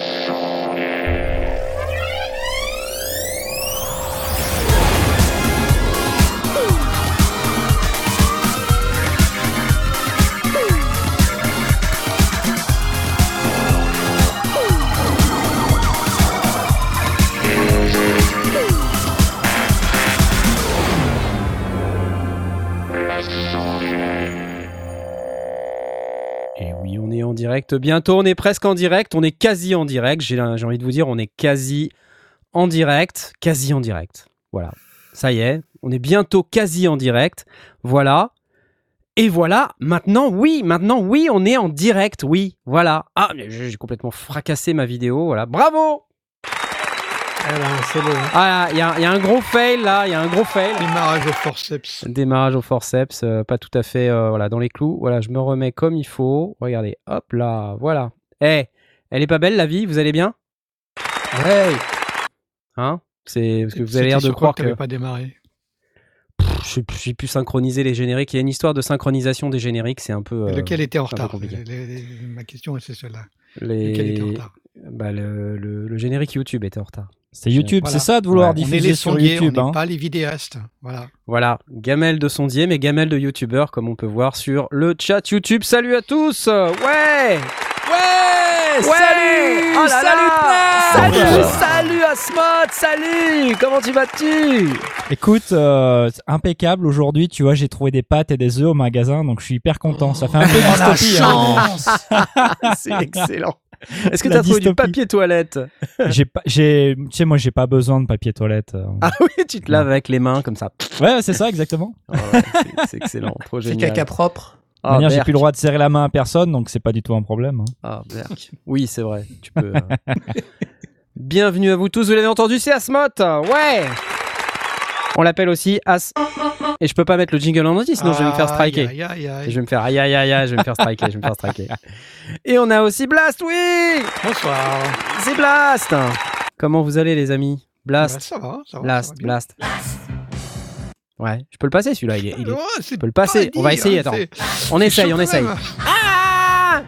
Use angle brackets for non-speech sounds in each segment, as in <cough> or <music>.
show. Bientôt, on est presque en direct. On est quasi en direct. J'ai envie de vous dire, on est quasi en direct. Quasi en direct. Voilà. Ça y est, on est bientôt quasi en direct. Voilà. Et voilà, maintenant, oui, maintenant, oui, on est en direct, oui, voilà. Ah, j'ai complètement fracassé ma vidéo, voilà. Bravo Eh ben, le Ah, il y, a il y a un gros fail, là, il y a un gros fail. démarrage au forceps. Démarrage au forceps, euh, pas tout à fait euh, voilà, dans les clous. Voilà, je me remets comme il faut. Regardez, hop là, voilà. Eh, elle est pas belle la vie, vous allez bien? Ouais Hein? C'est parce que vous avez l'air de croire que que pas démarré? J'ai pu synchroniser les génériques. Il y a une histoire de synchronisation des génériques, c'est un peu. euh, Lequel était en retard? les- les- Ma question, c'est celle-là. les... Lequel était en retard? bah, le, le- le générique YouTube était en retard. C'est YouTube, Voilà. c'est ça de vouloir Ouais. On est diffuser les sur sondiers, YouTube. on hein. n'est pas les vidéastes. Voilà. Voilà, gamelle de sondier, mais gamelle de youtubeur, comme on peut voir sur le chat YouTube. Salut à tous Ouais Ouais, Salut Oh là là Salut, Salut Salut Asmod Salut Comment tu vas-tu? Écoute, euh, impeccable aujourd'hui. Tu vois, j'ai trouvé des pâtes et des œufs au magasin, donc je suis hyper content. Ça fait un peu Oh, la hein. <laughs> C'est excellent <laughs> Est-ce que tu as trouvé du papier toilette <laughs> J'ai pas, j'ai, tu sais, moi, j'ai pas besoin de papier toilette. euh. Ah oui, tu te laves avec les mains comme ça. Ouais, c'est ça, exactement. Oh <laughs> ouais, c'est- c'est excellent, trop C'est génial. caca propre. Ah, manière, j'ai Berk. plus le droit de serrer la main à personne, donc c'est pas du tout un problème. hein. Ah, Berk. Oui, c'est vrai, tu peux. euh. Bienvenue à vous tous, vous l'avez entendu, c'est Asmot Ouais On l'appelle aussi As... Et je peux pas mettre le jingle en entier, sinon je vais me faire striker. Aïe, aïe, aïe. Je vais me faire aïe aïe aïe aïe, je vais me faire striker, je vais me faire striker. Et on a aussi Blast, oui Bonsoir. C'est Blast Comment vous allez les amis Blast, Bah, ça va, ça va. Blast, ça va. Blast. Ouais, je peux le passer celui-là, il est... il est- Ouais, c'est peux le passer, pas on va essayer, attends. On essaye, on essaye. Ah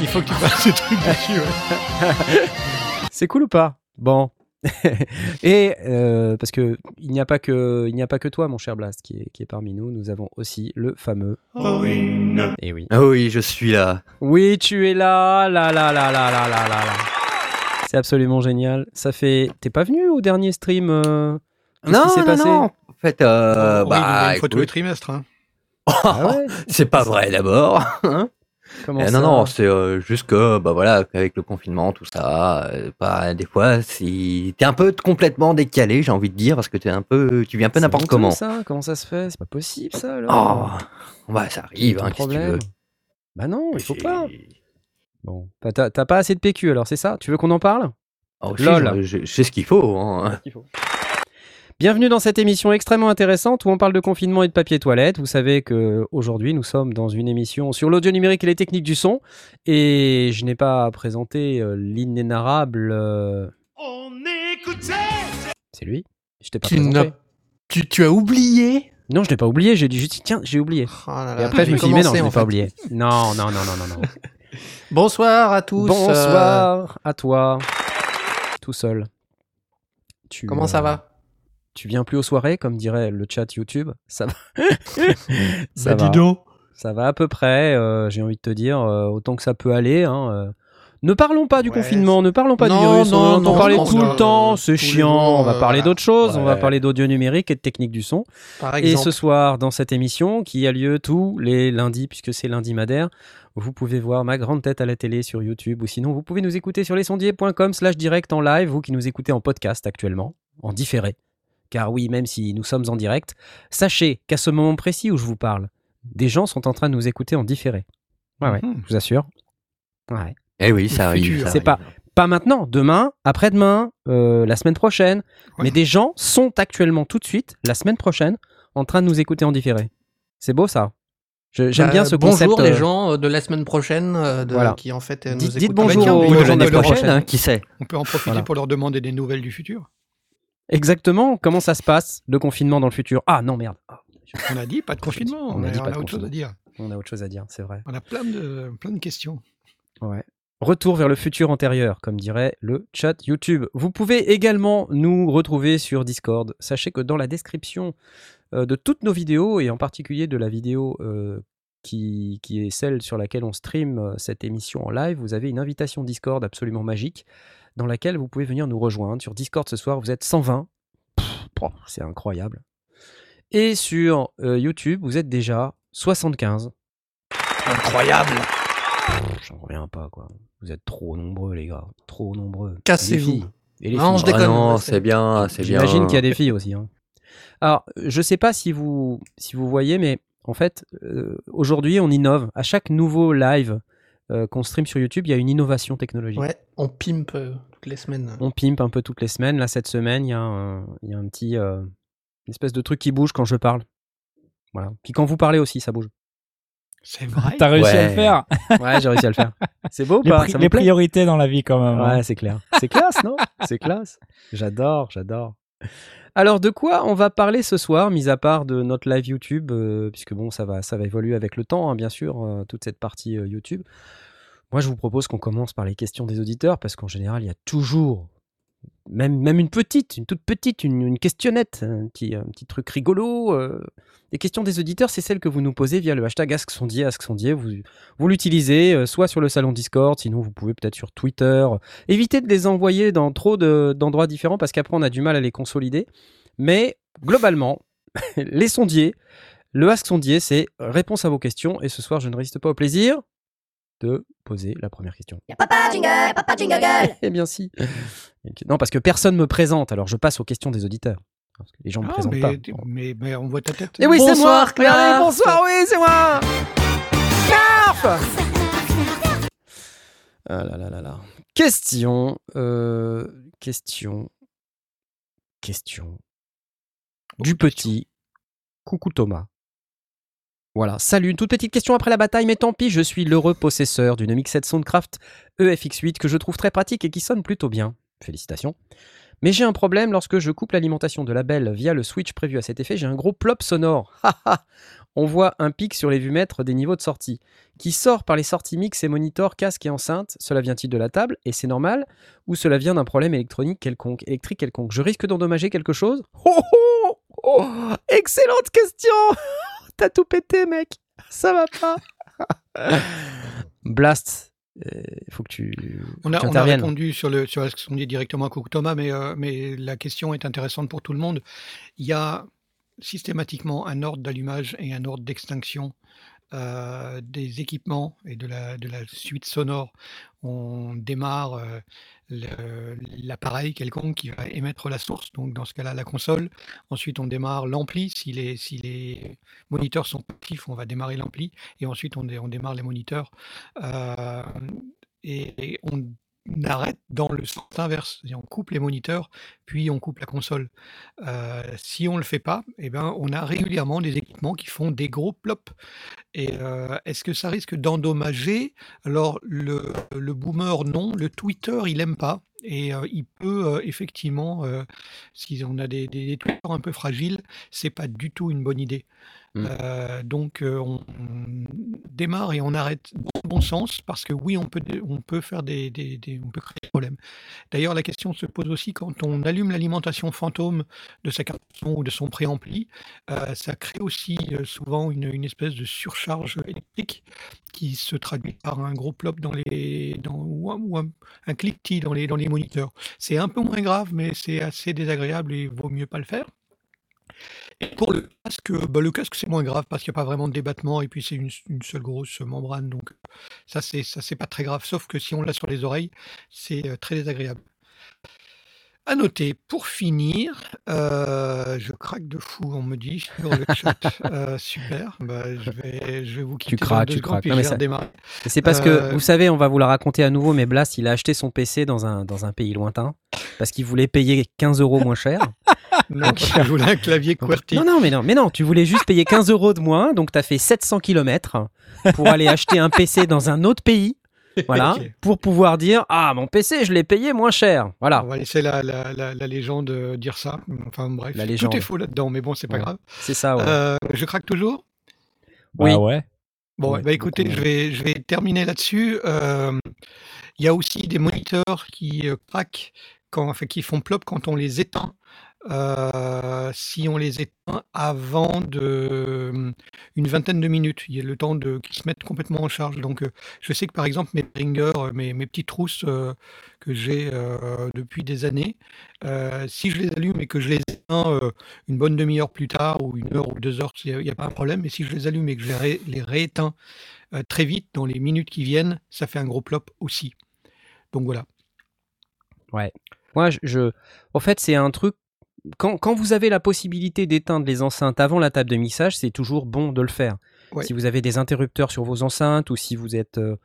Il faut que tu passes ce truc dessus. ouais. <laughs> C'est cool ou pas? Bon. <laughs> et euh, parce que il n'y a pas que il n'y a pas que toi, mon cher Blast, qui est, qui est parmi nous. Nous avons aussi le fameux. Oh oui. Et oui. Ah oui, je suis là. Oui, tu es là, là, là, là, là, là, là. C'est absolument génial. Ça fait. T'es pas venu au dernier stream. Euh, non, non, passé non. En fait, euh, oh, bah, tous les trimestres. Hein. <laughs> Ah C'est pas vrai d'abord. Hein Comment Euh, ça non, non, c'est euh, juste que, bah voilà, avec le confinement, tout ça, euh, bah, des fois, si t'es un peu complètement décalé, j'ai envie de dire, parce que t'es un peu, tu viens un peu n'importe comment. ça Comment ça se fait? C'est pas possible ça Oh, alors. bah ça arrive, hein, qu'est-ce que tu veux. Bah non, il faut J'ai- pas. Bon, t'as pas assez de PQ alors, c'est ça? Tu veux qu'on en parle? Oh, Lol. je- je je sais ce qu'il faut. Bienvenue dans cette émission extrêmement intéressante où on parle de confinement et de papier toilette. Vous savez que aujourd'hui nous sommes dans une émission sur l'audio numérique et les techniques du son et je n'ai pas présenté euh, l'inénarrable. euh, C'est lui. Je t'ai pas Tu présenté. n'as- Tu, tu as oublié? Non, je l'ai pas oublié. J'ai dit juste tiens, j'ai oublié. Oh là Et après je j'ai me suis dit mais non, commencé, je l'ai en pas fait. oublié. Non, non, non, non, non, non. <laughs> Bonsoir à tous. euh, Bonsoir à toi, tout seul. Tu, comment ça euh, va? Tu viens plus aux soirées, comme dirait le chat YouTube. Ça va. <laughs> ça Bah, va. dis donc. Ça va à peu près, euh, j'ai envie de te dire, euh, autant que ça peut aller. hein, euh. Ne parlons pas du Ouais, confinement, ne parlons pas Non, du virus, non, on entend non, parler je pense tout le temps, euh, c'est chiant, on va euh, parler d'autre chose, on va parler d'audio numérique et de technique du son. Par Et exemple. ce soir, dans cette émission, qui a lieu tous les lundis, puisque c'est lundi madère, vous pouvez voir ma grande tête à la télé sur YouTube, ou sinon vous pouvez nous écouter sur lesondiers.com slash direct en live, vous qui nous écoutez en podcast actuellement, en différé. Car oui, même si nous sommes en direct, sachez qu'à ce moment précis où je vous parle, des gens sont en train de nous écouter en différé. Ouais, ouais, Mhm. je vous assure. Ouais. Eh oui, ça arrive. C'est pas-. Pas maintenant, demain, après-demain, euh, la semaine prochaine, Ouais. mais des gens sont actuellement tout de suite, la semaine prochaine, en train de nous écouter en différé. C'est beau ça. Je- J'aime Bah, bien ce concept. Bonjour les euh, gens euh, de la semaine prochaine euh, de- Voilà. qui en fait nous Dites- dites écoutent. bonjour aux gens de la l'an prochaine. hein, qui sait On peut en profiter Voilà. pour leur demander des nouvelles du futur. Exactement. Comment ça se passe, le confinement dans le futur? Ah non, merde. Ah, On a dit pas de confinement. On a dit on pas a de autre chose à dire. on a autre chose à dire, c'est vrai. On a plein de, plein de questions. Ouais. Retour vers le futur antérieur, comme dirait le chat YouTube. Vous pouvez également nous retrouver sur Discord. Sachez que dans la description euh, de toutes nos vidéos, et en particulier de la vidéo euh, qui, qui est celle sur laquelle on stream euh, cette émission en live, vous avez une invitation Discord absolument magique dans laquelle vous pouvez venir nous rejoindre. Sur Discord ce soir, vous êtes 120. Pff, oh, C'est incroyable. Et sur euh, YouTube, vous êtes déjà 75. Incroyable. J'en reviens pas, quoi. Vous êtes trop nombreux, les gars. Trop nombreux. Cassez-vous. Les filles. Et les Non, filles. je déconne. Ah non, c'est bien, c'est bien. J'imagine qu'il y a des filles aussi. hein. Alors, je sais pas si vous, si vous voyez, mais en fait, euh, aujourd'hui, on innove. À chaque nouveau live euh, qu'on stream sur YouTube, il y a une innovation technologique. Ouais, on pimpe euh, toutes les semaines. On pimpe un peu toutes les semaines. Là, cette semaine, il y a un, il y a un petit, euh, une espèce de truc qui bouge quand je parle. Voilà. Puis quand vous parlez aussi, ça bouge. C'est vrai. T'as réussi à le faire. <laughs> Ouais, j'ai réussi à le faire. C'est beau ou Les, pas? pri- Ça les priorités dans la vie quand même. hein. Ouais, c'est clair. C'est classe, non? C'est classe. J'adore, j'adore. Alors, de quoi on va parler ce soir, mis à part de notre live YouTube, euh, puisque bon, ça va, évoluer avec le temps, hein, bien sûr, euh, toute cette partie euh, YouTube. Moi, je vous propose qu'on commence par les questions des auditeurs, parce qu'en général, il y a toujours, même, une petite, une toute petite, une, questionnette, un petit, truc rigolo. euh. Les questions des auditeurs, c'est celles que vous nous posez via le hashtag AskSondier. AskSondier, vous, vous l'utilisez euh, soit sur le salon Discord, sinon vous pouvez peut-être sur Twitter. Évitez de les envoyer dans trop de- d'endroits différents parce qu'après on a du mal à les consolider. Mais globalement, <laughs> les sondiers, le Ask Sondier, c'est réponse à vos questions. Et ce soir, je ne résiste pas au plaisir de poser la première question. Y'a papa jingle, papa jingle gueule <laughs> Eh bien si. Non, parce que personne me présente, alors je passe aux questions des auditeurs. Parce que les gens me Ah, présentent mais, pas. mais, mais on voit ta tête. Et oui, c'est moi Bonsoir, Regardez, Clark. bonsoir, oui, c'est moi Knarf Ah là là là là. Question. euh, question. Question. Du petit. Coucou Thomas. Voilà, salut, une toute petite question après la bataille, mais tant pis, je suis l'heureux possesseur d'une mixette Soundcraft E EFX8 que je trouve très pratique et qui sonne plutôt bien. Félicitations. Mais j'ai un problème. Lorsque je coupe l'alimentation de la belle via le switch prévu à cet effet, j'ai un gros plop sonore. On voit un pic sur les vumètres des niveaux de sortie, qui sort par les sorties mix et moniteurs, casque et enceinte. Cela vient-il de la table, et c'est normal, ou cela vient d'un problème électronique quelconque, électrique quelconque? Je risque d'endommager quelque chose? Oh, oh Excellente question <laughs> T'as tout pété, mec. Ça va pas. <laughs> Blast, il faut que tu, On a, tu on a répondu sur, le, sur ce qu'on dit directement à Coucou Thomas, mais, euh, mais la question est intéressante pour tout le monde. Il y a systématiquement un ordre d'allumage et un ordre d'extinction euh, des équipements et de la, de la suite sonore. On démarre euh, l'appareil quelconque qui va émettre la source, donc dans ce cas-là la console. Ensuite on démarre l'ampli. Si les, les moniteurs sont actifs, on va démarrer l'ampli. Et ensuite on, dé- on démarre les moniteurs. Euh, et, arrête dans le sens inverse. On coupe les moniteurs, puis on coupe la console. Euh, si on ne le fait pas, eh ben, on a régulièrement des équipements qui font des gros plops. Et euh, est-ce que ça risque d'endommager? Alors, le, le boomer, non. Le Twitter, il aime pas. Et euh, il peut euh, effectivement, euh, si on a des, des, des un peu fragiles, c'est pas du tout une bonne idée. Mm. Euh, donc, on, on démarre et on arrête dans le bon sens parce que oui, on peut, on peut faire des, des- on peut créer des problèmes. D'ailleurs, la question se pose aussi quand on allume l'alimentation fantôme de sa carte son ou de son préampli, ça crée aussi souvent une, une espèce de surcharge électrique qui se traduit par un gros plop dans les, dans, ou un, ou un- un cliquetis dans les, dans les C'est un peu moins grave, mais c'est assez désagréable et vaut mieux pas le faire. Et pour le casque, bah, le casque c'est moins grave parce qu'il n'y a pas vraiment de débattement et puis c'est une, seule grosse membrane, donc ça c'est ça c'est pas très grave. Sauf que si on l'a sur les oreilles, c'est euh, très désagréable. À noter, pour finir, euh, je craque de fou, on me dit sur le chat. <laughs> Euh, super, bah, je, vais, je vais vous quitter. dans craques, tu secondes, craques. puis Non, je mais vais ça- redémarrer. C'est parce que, Euh, vous savez, on va vous la raconter à nouveau, mais Blast, il a acheté son PC dans un, dans un pays lointain parce qu'il voulait payer 15 euros moins cher. <laughs> Non, parce que je voulais un clavier QWERTY. Non, non, mais non, mais non, tu voulais juste payer 15 euros de moins, donc tu as fait 700 km pour aller acheter un PC dans un autre pays. <laughs> Voilà, pour pouvoir dire Ah, mon PC, je l'ai payé moins cher. Voilà, On va laisser la, la, la, la légende euh, dire ça. Enfin bref, La légende. tout est faux là-dedans, mais bon, c'est pas Ouais. grave. c'est ça, ouais. Euh, je craque toujours Bah Oui. ouais. Bon, Ouais, bah écoutez, je vais, je vais terminer là-dessus. Euh, Il y a aussi des moniteurs qui euh, craquent, quand, enfin, qui font plop quand on les éteint. Euh, si on les éteint avant de hum, une vingtaine de minutes, il y a le temps qu'ils se mettent complètement en charge. Donc, euh, je sais que par exemple mes Behringer, euh, mes, mes petites trousses euh, que j'ai euh, depuis des années, euh, si je les allume et que je les éteins euh, une bonne demi-heure plus tard ou une heure ou deux heures, il n'y a, pas un problème. Mais si je les allume et que je les, les rééteins euh, très vite dans les minutes qui viennent, ça fait un gros plop aussi. Donc voilà. Moi, je, je- en fait, c'est un truc. Quand, quand vous avez la possibilité d'éteindre les enceintes avant la table de mixage, c'est toujours bon de le faire. Ouais. Si vous avez des interrupteurs sur vos enceintes ou si vous êtes euh,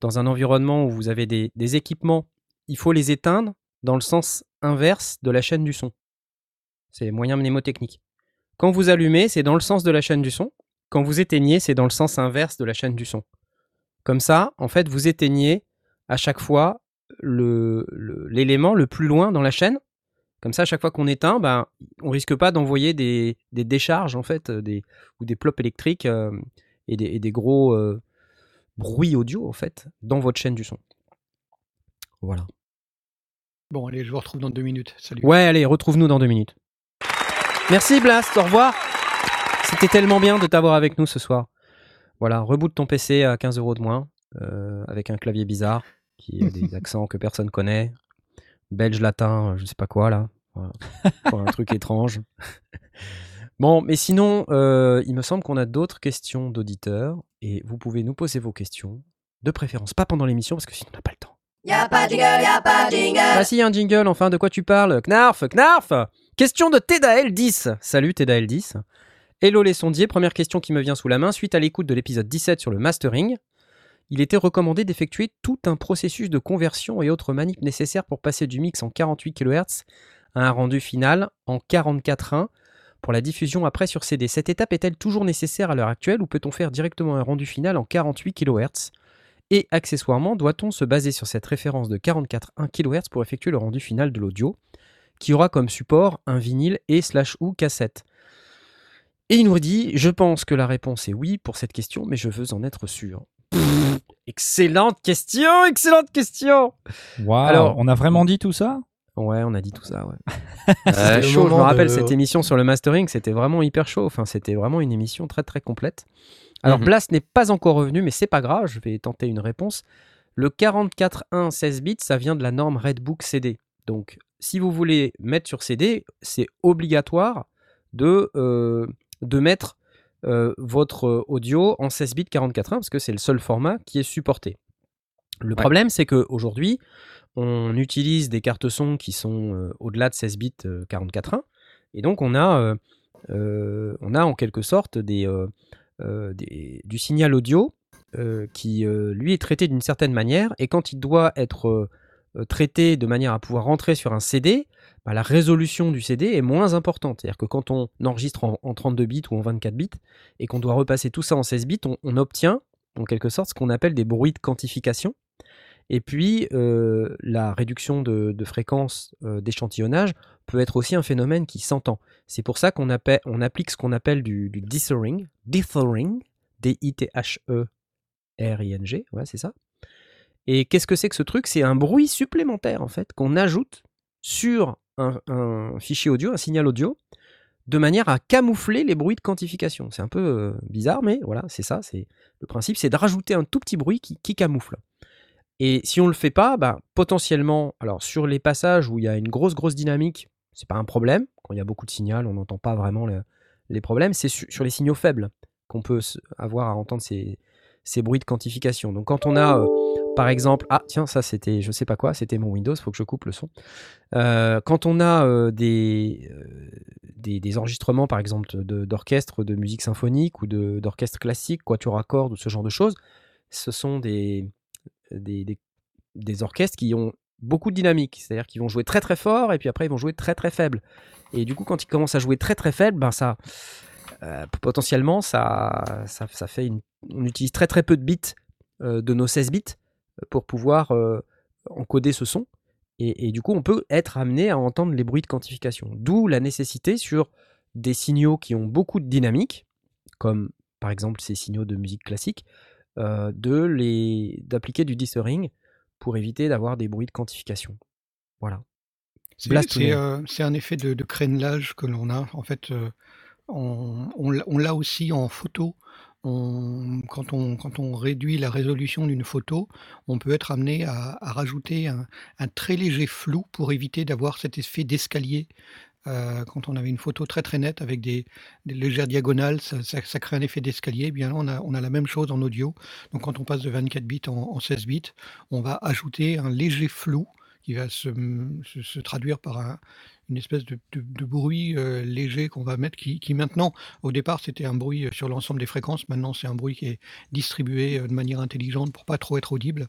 dans un environnement où vous avez des, des équipements, il faut les éteindre dans le sens inverse de la chaîne du son. C'est moyen mnémotechnique. Quand vous allumez, c'est dans le sens de la chaîne du son. Quand vous éteignez, c'est dans le sens inverse de la chaîne du son. Comme ça, en fait, vous éteignez à chaque fois le- le- l'élément le, plus loin dans la chaîne. Comme ça, à chaque fois qu'on éteint, ben, on risque pas d'envoyer des, des décharges en fait, euh, des, ou des plops électriques euh, et, des, et des gros euh, bruits audio en fait dans votre chaîne du son. Voilà. Bon, allez, je vous retrouve dans deux minutes. Salut. Ouais, allez, retrouve-nous dans deux minutes. Merci Blast, au revoir. C'était tellement bien de t'avoir avec nous ce soir. Voilà, reboot ton PC à 15 euros de moins, euh, avec un clavier bizarre, qui a des <laughs> accents que personne connaît. Belge, latin, je sais pas quoi là. Voilà. Encore un truc étrange. Bon, mais sinon, euh, il me semble qu'on a d'autres questions d'auditeurs, et vous pouvez nous poser vos questions, de préférence pas pendant l'émission, parce que sinon on n'a pas le temps. Y'a pas jingle, y'a pas jingle. Ah si, un jingle, enfin, de quoi tu parles? Knarf, Knarf Question de Tedael10. Salut Tedael10. Hello les sondiers, première question qui me vient sous la main. Suite à l'écoute de l'épisode 17 sur le mastering, il était recommandé d'effectuer tout un processus de conversion et autres manips nécessaires pour passer du mix en 48 kHz à un rendu final en 44.1 pour la diffusion après sur CD. Cette étape est-elle toujours nécessaire à l'heure actuelle ou peut-on faire directement un rendu final en 48 kHz et accessoirement, doit-on se baser sur cette référence de 44.1 kHz pour effectuer le rendu final de l'audio, qui aura comme support un vinyle et slash ou cassette? Et il nous dit, je pense que la réponse est oui pour cette question, mais je veux en être sûr. Pff, excellente question, excellente question Waouh, Alors- on a vraiment dit tout ça? Ouais, on a dit tout ça, ouais. <laughs> C'était Euh, le chaud, je me rappelle de- cette émission sur le mastering, c'était vraiment hyper chaud. Enfin, c'était vraiment une émission très très complète. Alors, Mhm. Blast n'est pas encore revenu, mais c'est pas grave, je vais tenter une réponse. Le 44.1 16 bits, ça vient de la norme Redbook CD. Donc, si vous voulez mettre sur CD, c'est obligatoire de, euh, de mettre euh, votre audio en 16 bits 44.1 parce que c'est le seul format qui est supporté. Le problème, c'est qu'aujourd'hui, on utilise des cartes son qui sont euh, au-delà de 16 bits euh, 44.1 et donc on a, euh, euh, on a en quelque sorte euh, euh, du signal audio euh, qui euh, lui est traité d'une certaine manière et quand il doit être euh, euh, traité de manière à pouvoir rentrer sur un CD, bah, la résolution du CD est moins importante. C'est-à-dire que quand on enregistre en, en 32 bits ou en 24 bits et qu'on doit repasser tout ça en 16 bits, on obtient en quelque sorte ce qu'on appelle des bruits de quantification. Et puis, euh, la réduction de, fréquence euh, d'échantillonnage peut être aussi un phénomène qui s'entend. C'est pour ça qu'on on applique ce qu'on appelle du, du dithering, dithering, D-I-T-H-E-R-I-N-G, ouais, c'est ça. Et qu'est-ce que c'est que ce truc? C'est un bruit supplémentaire, en fait, qu'on ajoute sur un, fichier audio, un signal audio, de manière à camoufler les bruits de quantification. C'est un peu euh, bizarre, mais voilà, c'est ça. C'est le principe, c'est de rajouter un tout petit bruit qui camoufle. Et si on le fait pas, bah, potentiellement, alors sur les passages où il y a une grosse grosse dynamique, c'est pas un problème. Quand il y a beaucoup de signal, on n'entend pas vraiment le- les problèmes. C'est su- sur les signaux faibles qu'on peut avoir à entendre ces, ces bruits de quantification. Donc quand on a, euh, par exemple, ah tiens, ça c'était, je sais pas quoi, c'était mon Windows, faut que je coupe le son. Euh, quand on a euh, des, des, enregistrements, par exemple, d'orchestre, de, musique symphonique ou d'orchestre classique, quatuor à cordes ou ce genre de choses, ce sont des, des, orchestres qui ont beaucoup de dynamique, c'est-à-dire qu'ils vont jouer très très fort et puis après ils vont jouer très très faible. Et du coup, quand ils commencent à jouer très très faible, ben ça, potentiellement, ça, ça, fait une, on utilise très très peu de bits de nos 16 bits pour pouvoir encoder ce son. Et, et du coup, on peut être amené à entendre les bruits de quantification. D'où la nécessité sur des signaux qui ont beaucoup de dynamique, comme par exemple ces signaux de musique classique, euh, d'appliquer du dithering pour éviter d'avoir des bruits de quantification. Voilà. C'est euh, un effet de, de crénelage que l'on a. En fait, euh, on, on l'a on l'a aussi en photo. On- quand, on, quand on réduit la résolution d'une photo, on peut être amené à, à rajouter un, un très léger flou pour éviter d'avoir cet effet d'escalier. Euh, quand on avait une photo très très nette avec des, légères diagonales, ça, crée un effet d'escalier. Eh Bien là, on a, on a la même chose en audio. Donc quand on passe de 24 bits en, en 16 bits, on va ajouter un léger flou qui va se, se- traduire par un- une espèce de bruit euh, léger qu'on va mettre, qui, qui maintenant, au départ, c'était un bruit sur l'ensemble des fréquences. Maintenant, c'est un bruit qui est distribué euh, de manière intelligente pour pas trop être audible,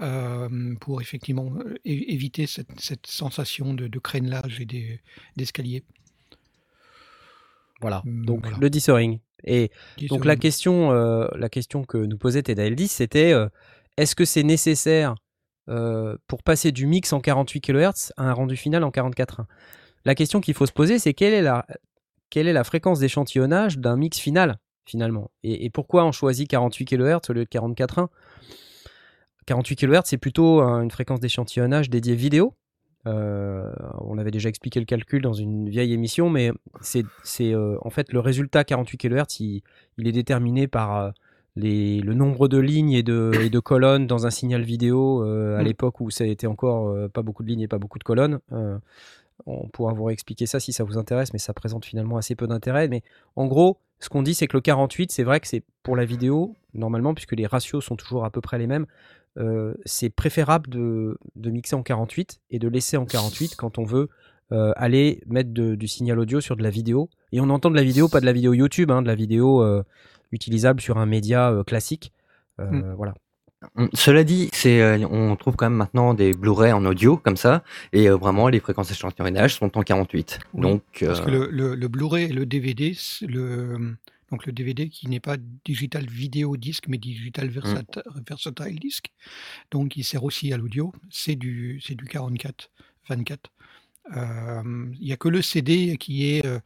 euh, pour effectivement éviter cette, cette sensation de, de crénelage et des- d'escalier. Voilà. Mm, Donc voilà. le dithering. Et donc la question, euh, la question que nous posait Teda Eldis, c'était euh, est-ce que c'est nécessaire euh, pour passer du mix en 48 kHz à un rendu final en 44.1 La question qu'il faut se poser, c'est quelle est la, quelle est la fréquence d'échantillonnage d'un mix final finalement? Et, et pourquoi on choisit 48 kHz au lieu de 44.1 48 kHz, c'est plutôt un- une fréquence d'échantillonnage dédiée vidéo. Euh, on avait déjà expliqué le calcul dans une vieille émission, mais c'est euh, en fait le résultat 48 kHz, il, il est déterminé par euh, les, le nombre de lignes et de, et de colonnes dans un signal vidéo à Mm. l'époque où ça était encore pas beaucoup de lignes et pas beaucoup de colonnes. On pourra vous réexpliquer ça si ça vous intéresse, mais ça présente finalement assez peu d'intérêt. Mais en gros, ce qu'on dit, c'est que le 48, c'est vrai que c'est pour la vidéo, normalement, puisque les ratios sont toujours à peu près les mêmes, euh, c'est préférable de, de mixer en 48 et de laisser en 48 <laughs> quand on veut euh, aller mettre de- du signal audio sur de la vidéo. Et on entend de la vidéo, pas de la vidéo YouTube, hein, de la vidéo euh, utilisable sur un média euh, classique. Euh, Mm. Voilà. Hum, Cela dit, c'est, on trouve quand même maintenant des Blu-ray en audio comme ça, et vraiment les fréquences d'échantillonnage sont en 48. Oui, Donc, Parce que le, le- le Blu-ray et le DVD, le, donc le DVD qui n'est pas digital vidéo disque, mais digital versat- versatile disque, donc il sert aussi à l'audio, c'est du, c'est du 44, 24. Euh, Il n'y a que le CD qui est, euh,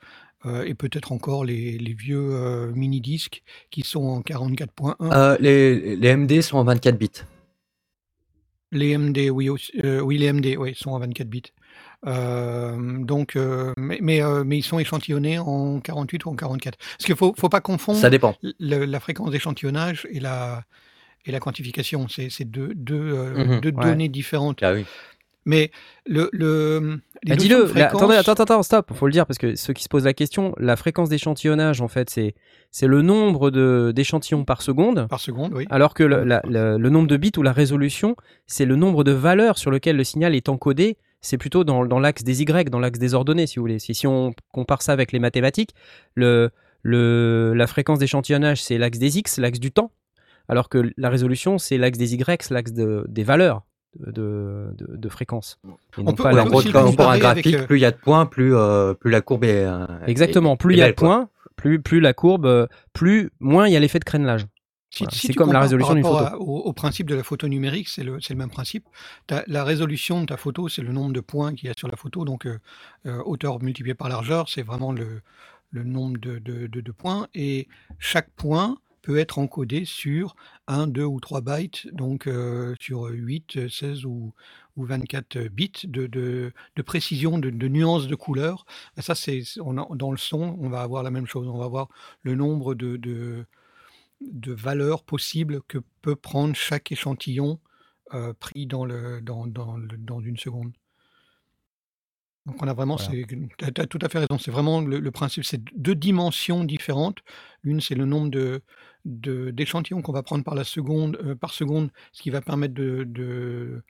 euh, et peut-être encore les, les vieux euh, mini-disques qui sont en 44.1. euh, les, les MD sont en 24 bits. Les MD, oui, aussi- oui, les MD, oui, sont en 24 bits. Euh, donc, euh, mais, mais, euh, mais ils sont échantillonnés en 48 ou en 44. Parce qu'il faut, faut pas confondre Ça dépend. le- la fréquence d'échantillonnage et la, et la quantification. C'est deux, deux, Mhm, deux ouais. données différentes. Ah oui. Mais le, Bah, Dis-le, de là, fréquence- attendez, attends, attends, stop, faut le dire parce que ceux qui se posent la question, la fréquence d'échantillonnage, en fait, c'est le nombre d'échantillons par seconde, par seconde, oui. alors que le, la- le- le nombre de bits ou la résolution, c'est le nombre de valeurs sur lequel le signal est encodé. C'est plutôt dans, dans l'axe des Y, dans l'axe des ordonnées, si vous voulez. Si, si on compare ça avec les mathématiques, le, le, la fréquence d'échantillonnage, c'est l'axe des X, l'axe du temps, alors que la résolution, c'est l'axe des Y, l'axe de- des valeurs de, de, de fréquence. Et On peut- pas on la- peut aussi un avec, graphique, euh, plus il y a de points, plus, euh, plus la courbe est. euh, Exactement. Plus il y a de points, plus, plus la courbe, plus moins il y a l'effet de crénelage. Si, Voilà. si C'est comme la résolution d'une photo. à- au, au principe de la photo numérique, c'est le, même principe. La résolution de ta photo, c'est le nombre de points qu'il y a sur la photo. Donc, euh, euh, hauteur multipliée par largeur, c'est vraiment le, le nombre de, de- de- de points. Et chaque point peut être encodé sur 1, 2 ou 3 bytes, donc euh, sur 8, 16 ou, ou 24 bits de, de- de précision, de, de nuances de couleurs. Et ça, c'est dans le son, on va avoir la même chose. On va avoir le nombre de, de, valeurs possibles que peut prendre chaque échantillon euh, pris dans, le, dans, dans, le- dans une seconde. Donc on a vraiment, Voilà. tu as, tout à fait raison, c'est vraiment le, le principe, c'est deux dimensions différentes. L'une, c'est le nombre de, de- d'échantillons qu'on va prendre par, la seconde, euh, par seconde, ce qui va permettre de, de,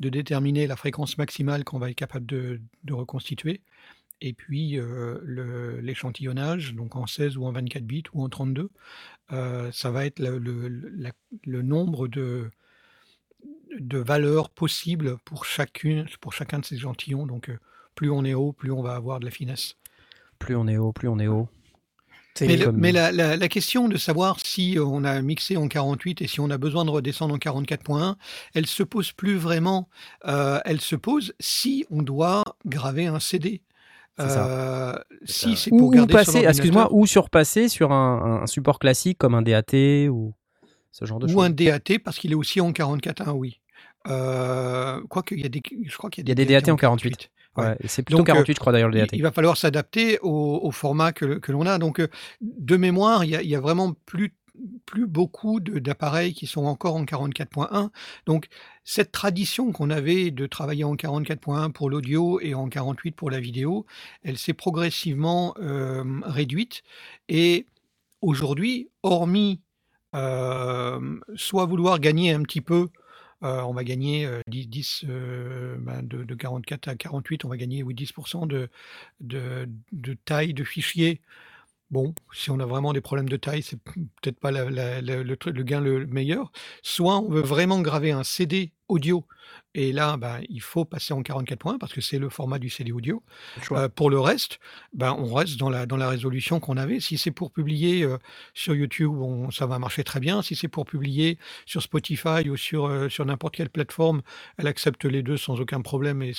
de déterminer la fréquence maximale qu'on va être capable de, de reconstituer. Et puis euh, l'échantillonnage, donc en 16 ou en 24 bits ou en 32, euh, ça va être le, le- le- la- le nombre de, de valeurs possibles pour, chacune, pour chacun de ces échantillons. Donc euh, plus on est haut, plus on va avoir de la finesse. Plus on est haut, plus on est haut. Mais, le- comme- mais la, la- la question de savoir si euh, on a mixé en 48 et si on a besoin de redescendre en 44.1, elle se pose plus vraiment. Euh, elle se pose si on doit graver un CD. Ça. Euh, si c'est ou, pour ou garder sur passer, excuse-moi, l'ordinateur, ou surpasser sur un, un support classique comme un DAT ou ce genre de ou choses. un DAT parce qu'il est aussi en 44.1, oui. Euh, Quoique, il y a des, je crois qu'il Il y a des DAT en 48. Ouais, et c'est plutôt Donc, euh, 48, je crois d'ailleurs, le Il, DAT. il va falloir s'adapter au, au format que, que l'on a. Donc, euh, de mémoire, il y a, il y a vraiment plus, plus beaucoup d'appareils qui sont encore en 44.1. Donc, cette tradition qu'on avait de travailler en 44.1 pour l'audio et en 48 pour la vidéo, elle s'est progressivement euh, réduite. Et aujourd'hui, hormis euh, soit vouloir gagner un petit peu, euh, on va gagner euh, 10, 10, euh, ben, de, de 44 à 48, on va gagner oui, 10% de, de, de taille de fichier. Bon, si on a vraiment des problèmes de taille, c'est peut-être pas le gain le meilleur. Soit on veut vraiment graver un CD audio, et là, ben, il faut passer en 44 points parce que c'est le format du CD audio. Euh, pour le reste, ben, on reste dans la, dans la résolution qu'on avait. Si c'est pour publier euh, sur YouTube, on- ça va marcher très bien. Si c'est pour publier sur Spotify ou sur, euh, sur n'importe quelle plateforme, elle accepte les deux sans aucun problème et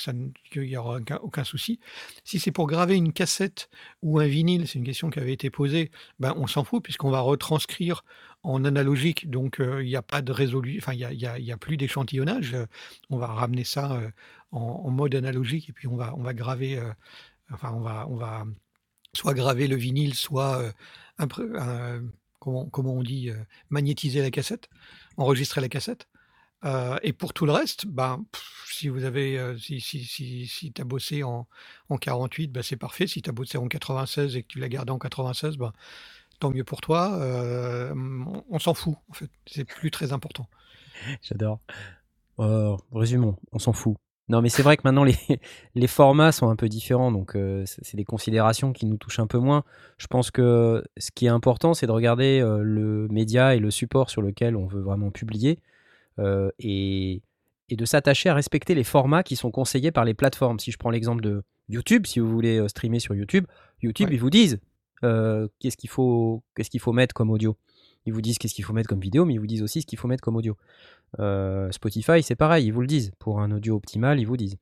il n'y aura aucun, aucun souci. Si c'est pour graver une cassette ou un vinyle, c'est une question qui avait été posée, ben, on s'en fout puisqu'on va retranscrire en analogique, donc euh, il n'y a pas de résolu, enfin il n'y a, plus d'échantillonnage. euh, on va ramener ça euh, en, mode analogique et puis on va, on va graver, enfin on va, on va soit graver le vinyle, soit comment, comment on dit, magnétiser la cassette, enregistrer la cassette. Et pour tout le reste, ben, si vous avez, si, si, si, si tu as bossé en, en 48, ben, c'est parfait. Si tu as bossé en 96 et que tu l'as gardé en 96, ben, tant mieux pour toi. Euh, on on s'en fout, en fait. C'est plus très important. <laughs> J'adore. Euh, résumons, on s'en fout. Non, mais c'est vrai que maintenant les, <laughs> les formats sont un peu différents, donc euh, c'est des considérations qui nous touchent un peu moins. Je pense que ce qui est important, c'est de regarder euh, le média et le support sur lequel on veut vraiment publier euh, et, et de s'attacher à respecter les formats qui sont conseillés par les plateformes. Si je prends l'exemple de YouTube, si vous voulez streamer sur YouTube, YouTube, Ouais. ils vous disent euh, qu'est-ce qu'il faut, qu'est-ce faut mettre comme audio. Ils vous disent qu'est-ce qu'il faut mettre comme vidéo, mais ils vous disent aussi ce qu'il faut mettre comme audio. Euh, Spotify, c'est pareil, ils vous le disent. Pour un audio optimal, ils vous disent.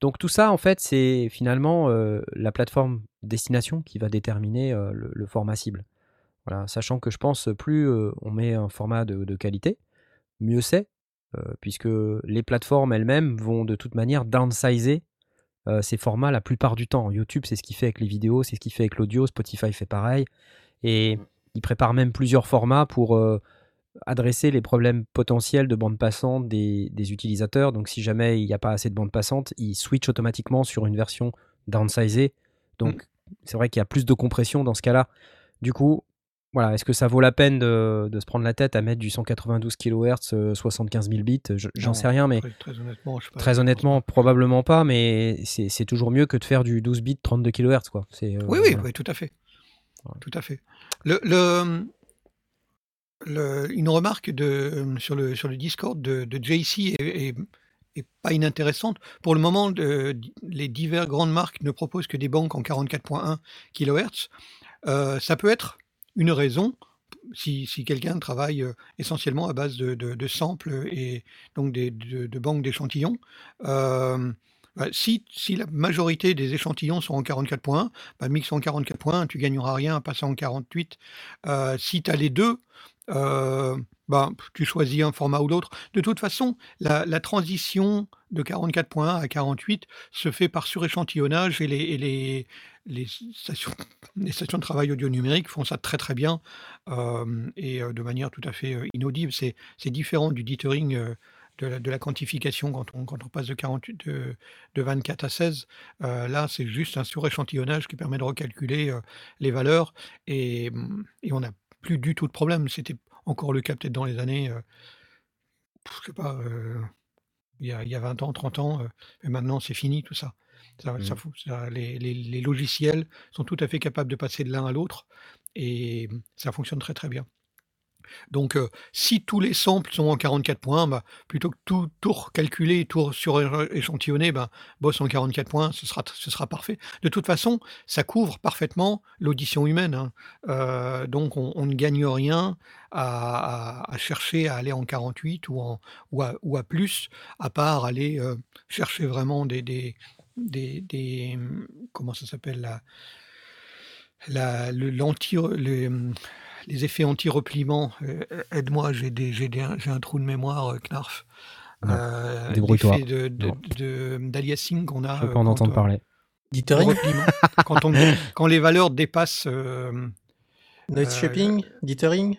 Donc tout ça, en fait, c'est finalement euh, la plateforme destination qui va déterminer le, format cible. Voilà, sachant que je pense plus on met un format de, de qualité, mieux c'est, puisque les plateformes elles-mêmes vont de toute manière downsizer euh, ces formats la plupart du temps. YouTube, c'est ce qu'il fait avec les vidéos, c'est ce qu'il fait avec l'audio, Spotify fait pareil, et il prépare même plusieurs formats pour euh, adresser les problèmes potentiels de bande passante des, des utilisateurs. Donc si jamais il n'y a pas assez de bande passante, il switch automatiquement sur une version downsizée. Donc c'est vrai qu'il y a plus de compression dans ce cas-là. Du coup, voilà, est-ce que ça vaut la peine de, de se prendre la tête à mettre du 192 kHz, euh, 75 000 bits Je- J'en sais rien, mais Très, très honnêtement, je sais pas. très honnêtement, probablement pas. Mais c'est toujours mieux que de faire du 12 bits 32 kHz. Quoi. Euh, Oui, oui, voilà. oui, tout à fait. Tout à fait. Le, le- le- une remarque de, sur, le, sur le Discord de, de JC est, est- est pas inintéressante. Pour le moment, de- les diverses grandes marques ne proposent que des banques en 44.1 kHz. Euh, ça peut être une raison si, si quelqu'un travaille euh, essentiellement à base de, de- samples et donc des, de, banques d'échantillons. Euh, bah, si, si la majorité des échantillons sont en 44.1, bah, mix en 44.1, tu gagneras rien à passer en 48. Euh, si tu as les deux, euh, bah, tu choisis un format ou l'autre. De toute façon, la, transition de 44.1 à 48 se fait par suréchantillonnage et <laughs> les, stations, de travail audio numérique font ça très très bien euh, et euh, de manière tout à fait euh, inaudible. C'est différent du dithering. de la, quantification quand on, passe de, 48, de, de 24 à 16. Euh, là, c'est juste un suréchantillonnage qui permet de recalculer les valeurs et, et on n'a plus du tout de problème. C'était encore le cas peut-être dans les années, euh, je sais pas, euh, il y, a, il y a 20 ans, 30 ans, euh, mais maintenant c'est fini tout ça. Ça, ça fout- ça- les, les- les logiciels sont tout à fait capables de passer de l'un à l'autre et ça fonctionne très très bien. Donc, euh, si tous les samples sont en 44 points, bah, plutôt que tout, tout recalculer, tout suréchantillonner, bah, bosse en 44 points, ce sera, parfait. De toute façon, ça couvre parfaitement l'audition humaine. hein. Euh, donc, on, ne gagne rien à, chercher à aller en 48 ou, ou, à, plus, à part aller euh, chercher vraiment des, comment ça s'appelle la, la, le, les, effets anti-repliement. Euh, Aide-moi, j'ai un trou de mémoire, euh, Knarf. Euh, Débrouille-toi. l'effet de- de- Non. de- d'aliasing qu'on a. Je euh, pas en quand, entendre euh, parler. <laughs> Quand, on- quand les valeurs dépassent. euh, noise euh, shaping, dithering.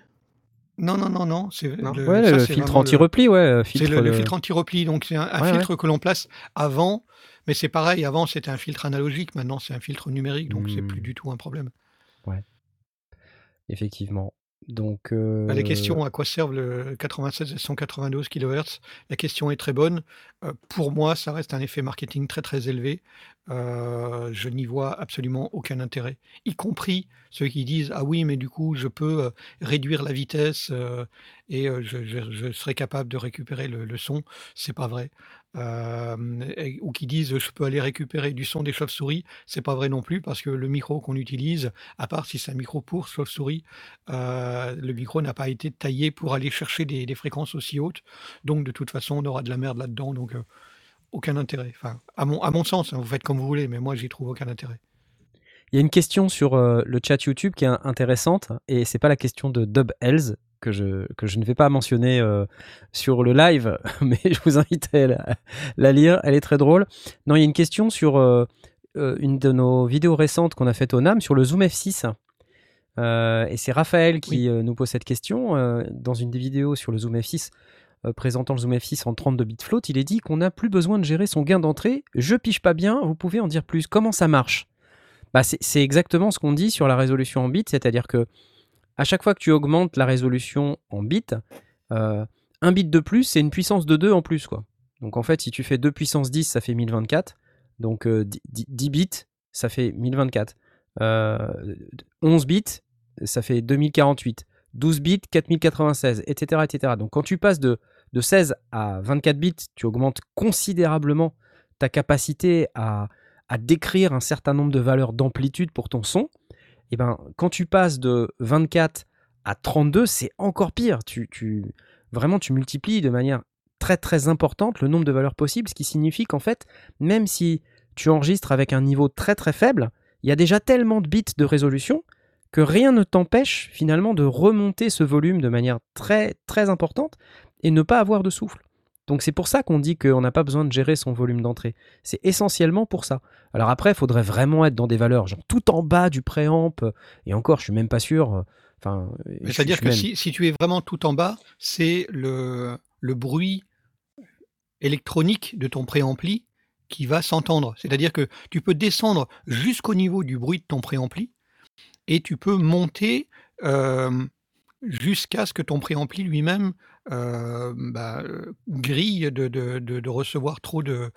Non, non, non, non. c'est le, Ouais, le filtre anti-repli, ouais. euh, C'est le, filtre anti-repli, donc c'est un, un Ouais, filtre que l'on place avant, mais c'est pareil, avant c'était un filtre analogique, maintenant c'est un filtre numérique, donc c'est Hmm. plus du tout un problème. Effectivement. Donc. euh, Bah, la question à quoi servent le 96 et 192 kHz, la question est très bonne. Euh, pour moi, ça reste un effet marketing très très élevé. Euh, je n'y vois absolument aucun intérêt, y compris ceux qui disent ah oui mais du coup je peux réduire la vitesse et je serai capable de récupérer le, le son. C'est pas vrai. Ou qui disent je peux aller récupérer du son des chauves-souris. C'est pas vrai non plus parce que le micro qu'on utilise, à part si c'est un micro pour chauve-souris, euh, le micro n'a pas été taillé pour aller chercher des, des fréquences aussi hautes. Donc, de toute façon, on aura de la merde là-dedans. Donc, euh, aucun intérêt. Enfin, à mon, à mon sens, hein, vous faites comme vous voulez, mais moi, j'y trouve aucun intérêt. Il y a une question sur euh, le chat YouTube qui est intéressante et c'est pas la question de Dub Hells que je, que je ne vais pas mentionner euh, sur le live, <laughs> mais je vous invite à la, la lire, elle est très drôle. Non, il y a une question sur euh, euh, une de nos vidéos récentes qu'on a faites au NAM sur le Zoom F6. Euh, et c'est Raphaël qui nous pose cette question. Dans une des vidéos sur le Zoom F6, euh, présentant le Zoom F6 en 32 bits float, il est dit qu'on n'a plus besoin de gérer son gain d'entrée. Je piche pas bien, vous pouvez en dire plus. Comment ça marche? Bah, c'est c'est exactement ce qu'on dit sur la résolution en bits, c'est-à-dire que à chaque fois que tu augmentes la résolution en bits, euh, un bit de plus, c'est une puissance de 2 en plus. Quoi. Donc en fait, si tu fais 2 puissance 10, ça fait 1024. Donc euh, 10, 10 bits, ça fait 1024. Euh, 11 bits, ça fait 2048. 12 bits, 4096, etc., etc. Donc quand tu passes de, de 16 à 24 bits, tu augmentes considérablement ta capacité à décrire un certain nombre de valeurs d'amplitude pour ton son. Et ben, quand tu passes de 24 à 32, c'est encore pire. Vraiment, tu multiplies de manière très très importante le nombre de valeurs possibles, ce qui signifie qu'en fait, même si tu enregistres avec un niveau très très faible, il y a déjà tellement de bits de résolution que rien ne t'empêche finalement de remonter ce volume de manière très très importante et ne pas avoir de souffle. Donc c'est pour ça qu'on dit qu'on n'a pas besoin de gérer son volume d'entrée. C'est essentiellement pour ça. Alors après, il faudrait vraiment être dans des valeurs genre tout en bas du préamp. Et encore, je suis même pas sûr. Enfin, C'est-à-dire que même- si, si tu es vraiment tout en bas, c'est le, le bruit électronique de ton préampli qui va s'entendre. C'est-à-dire que tu peux descendre jusqu'au niveau du bruit de ton préampli et tu peux monter euh, jusqu'à ce que ton préampli lui-même euh, bah, euh, grille de, de- de- recevoir trop de,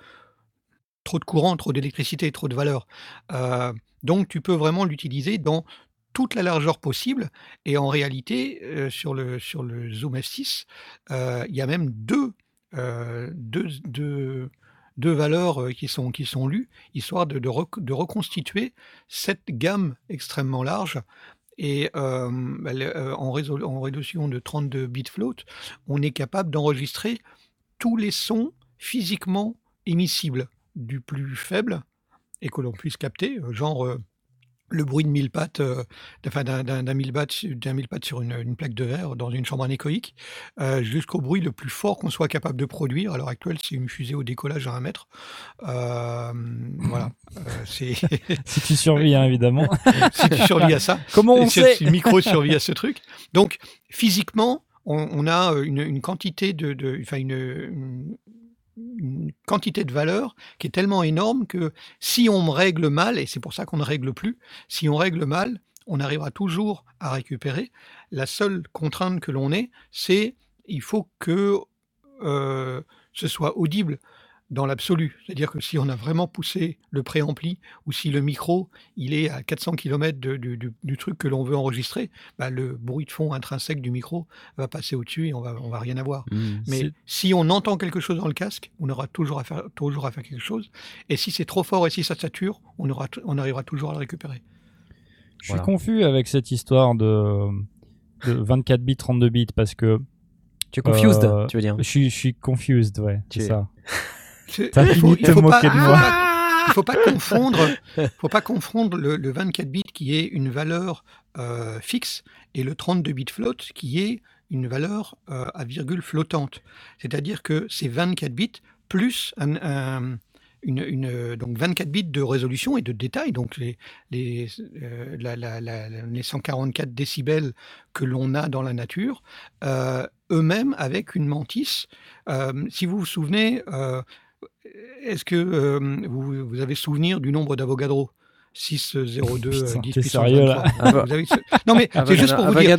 trop de courant, trop d'électricité, trop de valeur. Euh, donc tu peux vraiment l'utiliser dans toute la largeur possible. Et en réalité, sur, le, sur le Zoom F6, euh, il y a même deux, deux, deux- deux valeurs qui sont, qui sont lues, histoire de, de reconstituer cette gamme extrêmement large. Et bah, en, résol- en résolution de 32 bits float, on est capable d'enregistrer tous les sons physiquement émissibles, du plus faible et que l'on puisse capter, genre le bruit de mille pattes, euh, enfin d'un- mille pattes, d'un mille pattes sur une, une plaque de verre dans une chambre anéchoïque, euh, jusqu'au bruit le plus fort qu'on soit capable de produire. À l'heure actuelle, c'est une fusée au décollage à un mètre. Euh, voilà, c'est <laughs> Si tu survis, hein, évidemment. <laughs> si tu survis à ça. <laughs> Comment on si- sait si le micro survit à ce truc. Donc, physiquement, on, on a une, une quantité de, de- enfin une, une- une quantité de valeur qui est tellement énorme que si on règle mal, et c'est pour ça qu'on ne règle plus, si on règle mal, on arrivera toujours à récupérer. La seule contrainte que l'on ait, c'est il faut que euh, ce soit audible dans l'absolu. C'est-à-dire que si on a vraiment poussé le préampli ou si le micro il est à 400 km de- du, du- du truc que l'on veut enregistrer, bah, le bruit de fond intrinsèque du micro va passer au-dessus et on va, on va rien avoir. Hmm. Mais C'est- si on entend quelque chose dans le casque, on aura toujours à faire, toujours à faire quelque chose. Et si c'est trop fort et si ça sature, on, aura, on arrivera toujours à le récupérer. Je suis Voilà. confus avec cette histoire de, de 24 bits, 32 bits parce que Tu es confused, Euh, tu veux dire? je suis, je suis confused, ouais, Tu c'est es- ça. <laughs> T'as il fini de te pas- moquer de il faut moi. pas- Il faut pas confondre, <laughs> faut pas confondre le, le 24 bits qui est une valeur euh, fixe et le 32 bits float qui est une valeur euh, à virgule flottante. C'est-à-dire que c'est 24 bits plus un, un- une, une- donc 24 bits de résolution et de détail, donc les, les, euh, la- la- la- les 144 décibels que l'on a dans la nature, euh, eux-mêmes avec une mantis. Euh, si vous vous souvenez, euh, est-ce que euh, vous, vous avez souvenir du nombre d'Avogadro 6, 0, 2, Putain, 10 t'es puissance sérieux, là 23. Ava- Vous avez ce- Non mais c'est juste pour vous dire,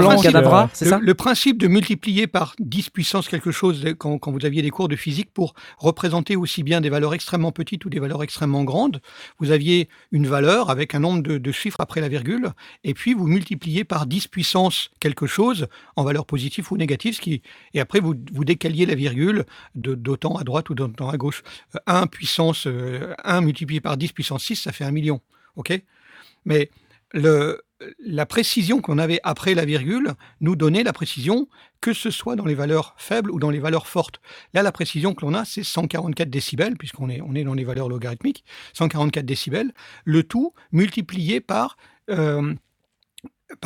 Blanche, Avagada- euh, c'est le, ça le principe de multiplier par 10 puissance quelque chose euh, quand, quand vous aviez des cours de physique pour représenter aussi bien des valeurs extrêmement petites ou des valeurs extrêmement grandes, vous aviez une valeur avec un nombre de, de chiffres après la virgule, et puis vous multipliez par 10 puissance quelque chose en valeur positive ou négative, ce qui, et après vous, vous décaliez la virgule d'autant à droite ou d'autant à gauche. Euh, 1 puissance, euh, 1 multiplié par 10 puissance 6, ça fait un million. Mais la précision qu'on avait après la virgule nous donnait la précision, que ce soit dans les valeurs faibles ou dans les valeurs fortes. Là, la précision que l'on a, c'est 144 décibels, puisqu'on est, on est dans les valeurs logarithmiques, 144 décibels, le tout multiplié par, euh,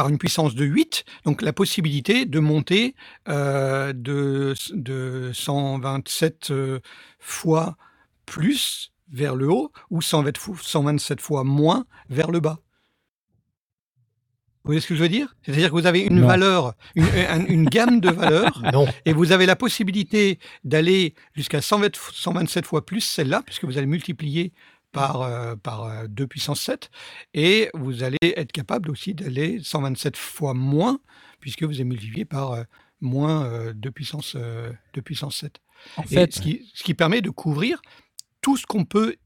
une puissance de 8, donc la possibilité de monter euh, de, de 127 euh, fois plus vers le haut ou 120 fo- 127 fois moins vers le bas. Vous voyez ce que je veux dire? C'est-à-dire que vous avez une Non. valeur, une, un- une gamme de valeurs, <laughs> et vous avez la possibilité d'aller jusqu'à 120 f- 127 fois plus celle-là, puisque vous allez multiplier par, euh, par euh, 2 puissance 7, et vous allez être capable aussi d'aller 127 fois moins, puisque vous allez multiplier par euh, moins euh, 2, puissance, euh, 2 puissance 7. En Et fait, ce, qui, ce qui permet de couvrir tout ce qu'on peut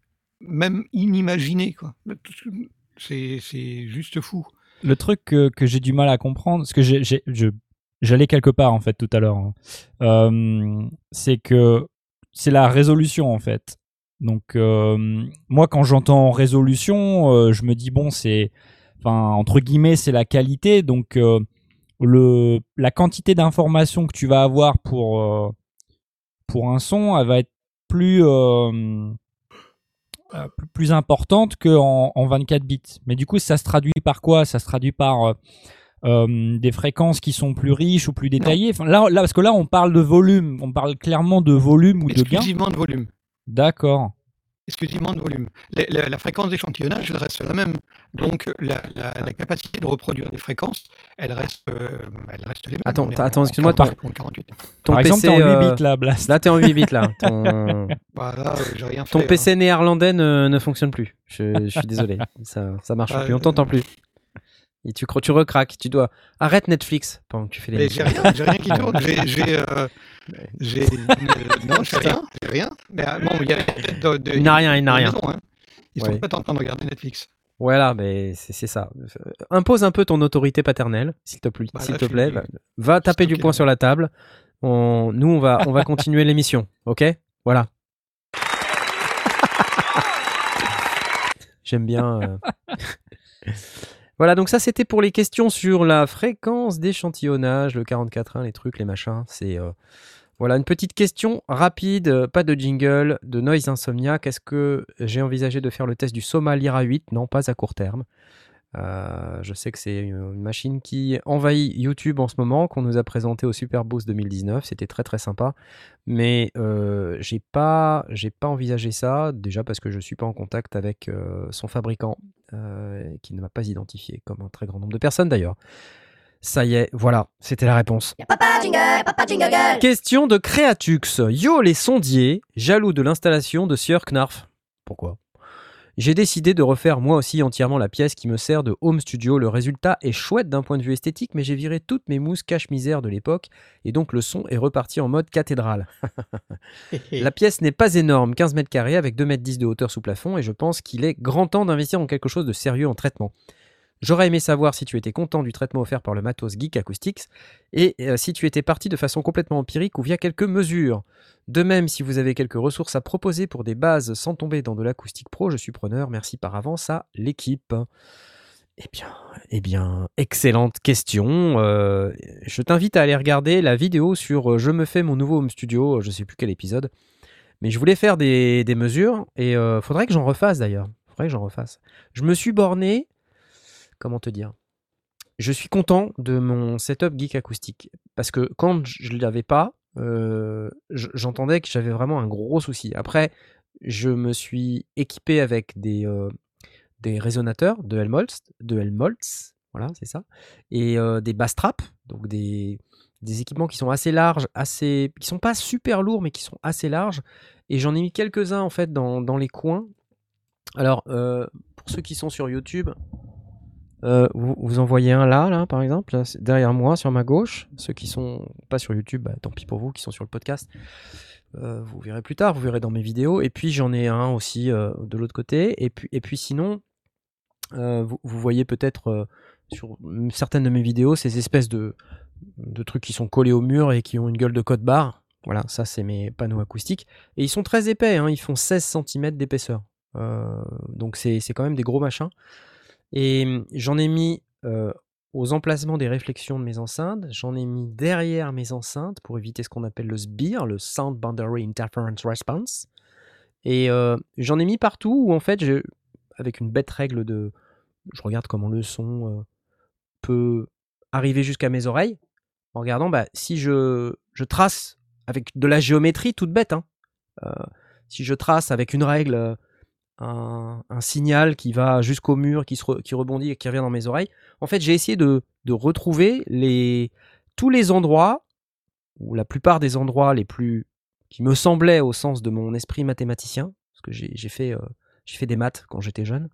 même inimaginer. quoi. C'est c'est juste fou. le truc que, que j'ai du mal à comprendre, parce que j'ai- j'allais quelque part en fait tout à l'heure, hein, euh, c'est que c'est la résolution en fait. Donc euh, moi quand j'entends résolution, euh, je me dis bon c'est, enfin entre guillemets c'est la qualité, donc le la quantité d'informations que tu vas avoir pour pour un son, elle va être plus euh, euh, plus- plus importante qu'en en 24 bits. Mais du coup, ça se traduit par quoi? Ça se traduit par euh, euh, des fréquences qui sont plus riches ou plus détaillées. Enfin, là, là, parce que là, on parle de volume. On parle clairement de volume ou de gain. Exclusivement de volume. D'accord. Exclusivement de volume. La, la- la fréquence d'échantillonnage, elle reste la même. Donc, la, la- la capacité de reproduire des fréquences, elle reste, euh, elle reste les mêmes. Attends, attends, en excuse-moi, 40, ou en 48. Ton par exemple, PC, t'es en 8 euh, bits là, Blast. Là, t'es en 8 bits, là. <laughs> Ton, Voilà, euh, j'ai rien fait. ton hein. PC néerlandais ne, ne fonctionne plus. Je, je suis désolé. <laughs> Ça, ça marche Ah, plus. On euh, t'entend plus. Et tu, tu recraques. Tu dois. Arrête Netflix pendant que tu fais les. Mais j'ai rien, rien qui <laughs> tourne. J'ai, j'ai, euh, j'ai, <laughs> euh, non, j'ai rien, rien. Mais euh, bon, il y a peut-être <laughs> de- de- Il n'a rien, il n'a rien. maison, hein. Ils sont Ouais. peut-être en train de regarder Netflix. Voilà, mais c'est ça. Euh, Impose un peu ton autorité paternelle, s'il te plaît. Bah, te je plaît. suis- Va, taper du poing sur la table. On, nous, on va, on va continuer l'émission. Ok? Voilà. J'aime bien. euh. <laughs> voilà, donc ça, c'était pour les questions sur la fréquence d'échantillonnage, le 44.1, les trucs, les machins. C'est. euh, Voilà, une petite question rapide, euh, pas de jingle, de Noise Insomniac. Est-ce que j'ai envisagé de faire le test du Soma Lyra 8 Non, pas à court terme. Euh, je sais que c'est une machine qui envahit YouTube en ce moment, qu'on nous a présenté au Super Boost 2019. C'était très très sympa. Mais euh, j'ai pas, pas envisagé ça, déjà parce que je suis pas en contact avec son fabricant, qui ne m'a pas identifié, comme un très grand nombre de personnes d'ailleurs. Ça y est, voilà, c'était la réponse. Y'a papa jingle, papa jingle girl. Question de Créatux. Yo les sondiers, jaloux de l'installation de Sieur Knarf. Pourquoi? J'ai décidé de refaire moi aussi entièrement la pièce qui me sert de home studio. Le résultat est chouette d'un point de vue esthétique, mais j'ai viré toutes mes mousses cache-misère de l'époque et donc le son est reparti en mode cathédrale. <laughs> La pièce n'est pas énorme, 15 mètres carrés avec 2 mètres 10 de hauteur sous plafond et je pense qu'il est grand temps d'investir dans quelque chose de sérieux en traitement. J'aurais aimé savoir si tu étais content du traitement offert par le matos Geek Acoustics et euh, si tu étais parti de façon complètement empirique ou via quelques mesures. De même, si vous avez quelques ressources à proposer pour des bases sans tomber dans de l'acoustique pro, je suis preneur. Merci par avance à l'équipe. Eh bien, eh bien, excellente question. Euh, je t'invite à aller regarder la vidéo sur euh, Je me fais mon nouveau home studio. Je sais plus quel épisode, mais je voulais faire des, des mesures et euh, faudrait que j'en refasse d'ailleurs. Faudrait que j'en refasse. Je me suis borné. Comment te dire? Je suis content de mon setup geek acoustique parce que quand je ne l'avais pas, euh, j'entendais que j'avais vraiment un gros souci. Après, je me suis équipé avec des, euh, résonateurs de Helmholtz, de Helmholtz, voilà, c'est ça, et euh, des bass traps, donc des, équipements qui sont assez larges, assez, qui sont pas super lourds, mais qui sont assez larges. Et j'en ai mis quelques-uns en fait dans, les coins. Alors, pour ceux qui sont sur YouTube, euh, vous, en voyez un là, là, par exemple, derrière moi, sur ma gauche. Ceux qui sont pas sur YouTube, bah, tant pis pour vous, qui sont sur le podcast. Euh, vous verrez plus tard, vous verrez dans mes vidéos. Et puis j'en ai un aussi euh, de l'autre côté. Et puis, et puis sinon, vous, voyez peut-être sur certaines de mes vidéos ces espèces de, trucs qui sont collés au mur et qui ont une gueule de code barre. Voilà, ça c'est mes panneaux acoustiques. Et ils sont très épais, hein, ils font 16 cm d'épaisseur. Donc c'est quand même des gros machins. Et hum, j'en ai mis aux emplacements des réflexions de mes enceintes, j'en ai mis derrière mes enceintes pour éviter ce qu'on appelle le SBIR, le Sound Boundary Interference Response. Et j'en ai mis partout où en fait, avec une bête règle de, je regarde comment le son peut arriver jusqu'à mes oreilles, en regardant bah, si je, je trace avec de la géométrie toute bête, hein, si je trace avec une règle un, signal qui va jusqu'au mur, qui, se qui rebondit et qui revient dans mes oreilles, en fait j'ai essayé de, de retrouver les, tous les endroits, ou la plupart des endroits les plus qui me semblaient au sens de mon esprit mathématicien, parce que j'ai fait, euh, fait des maths quand j'étais jeune,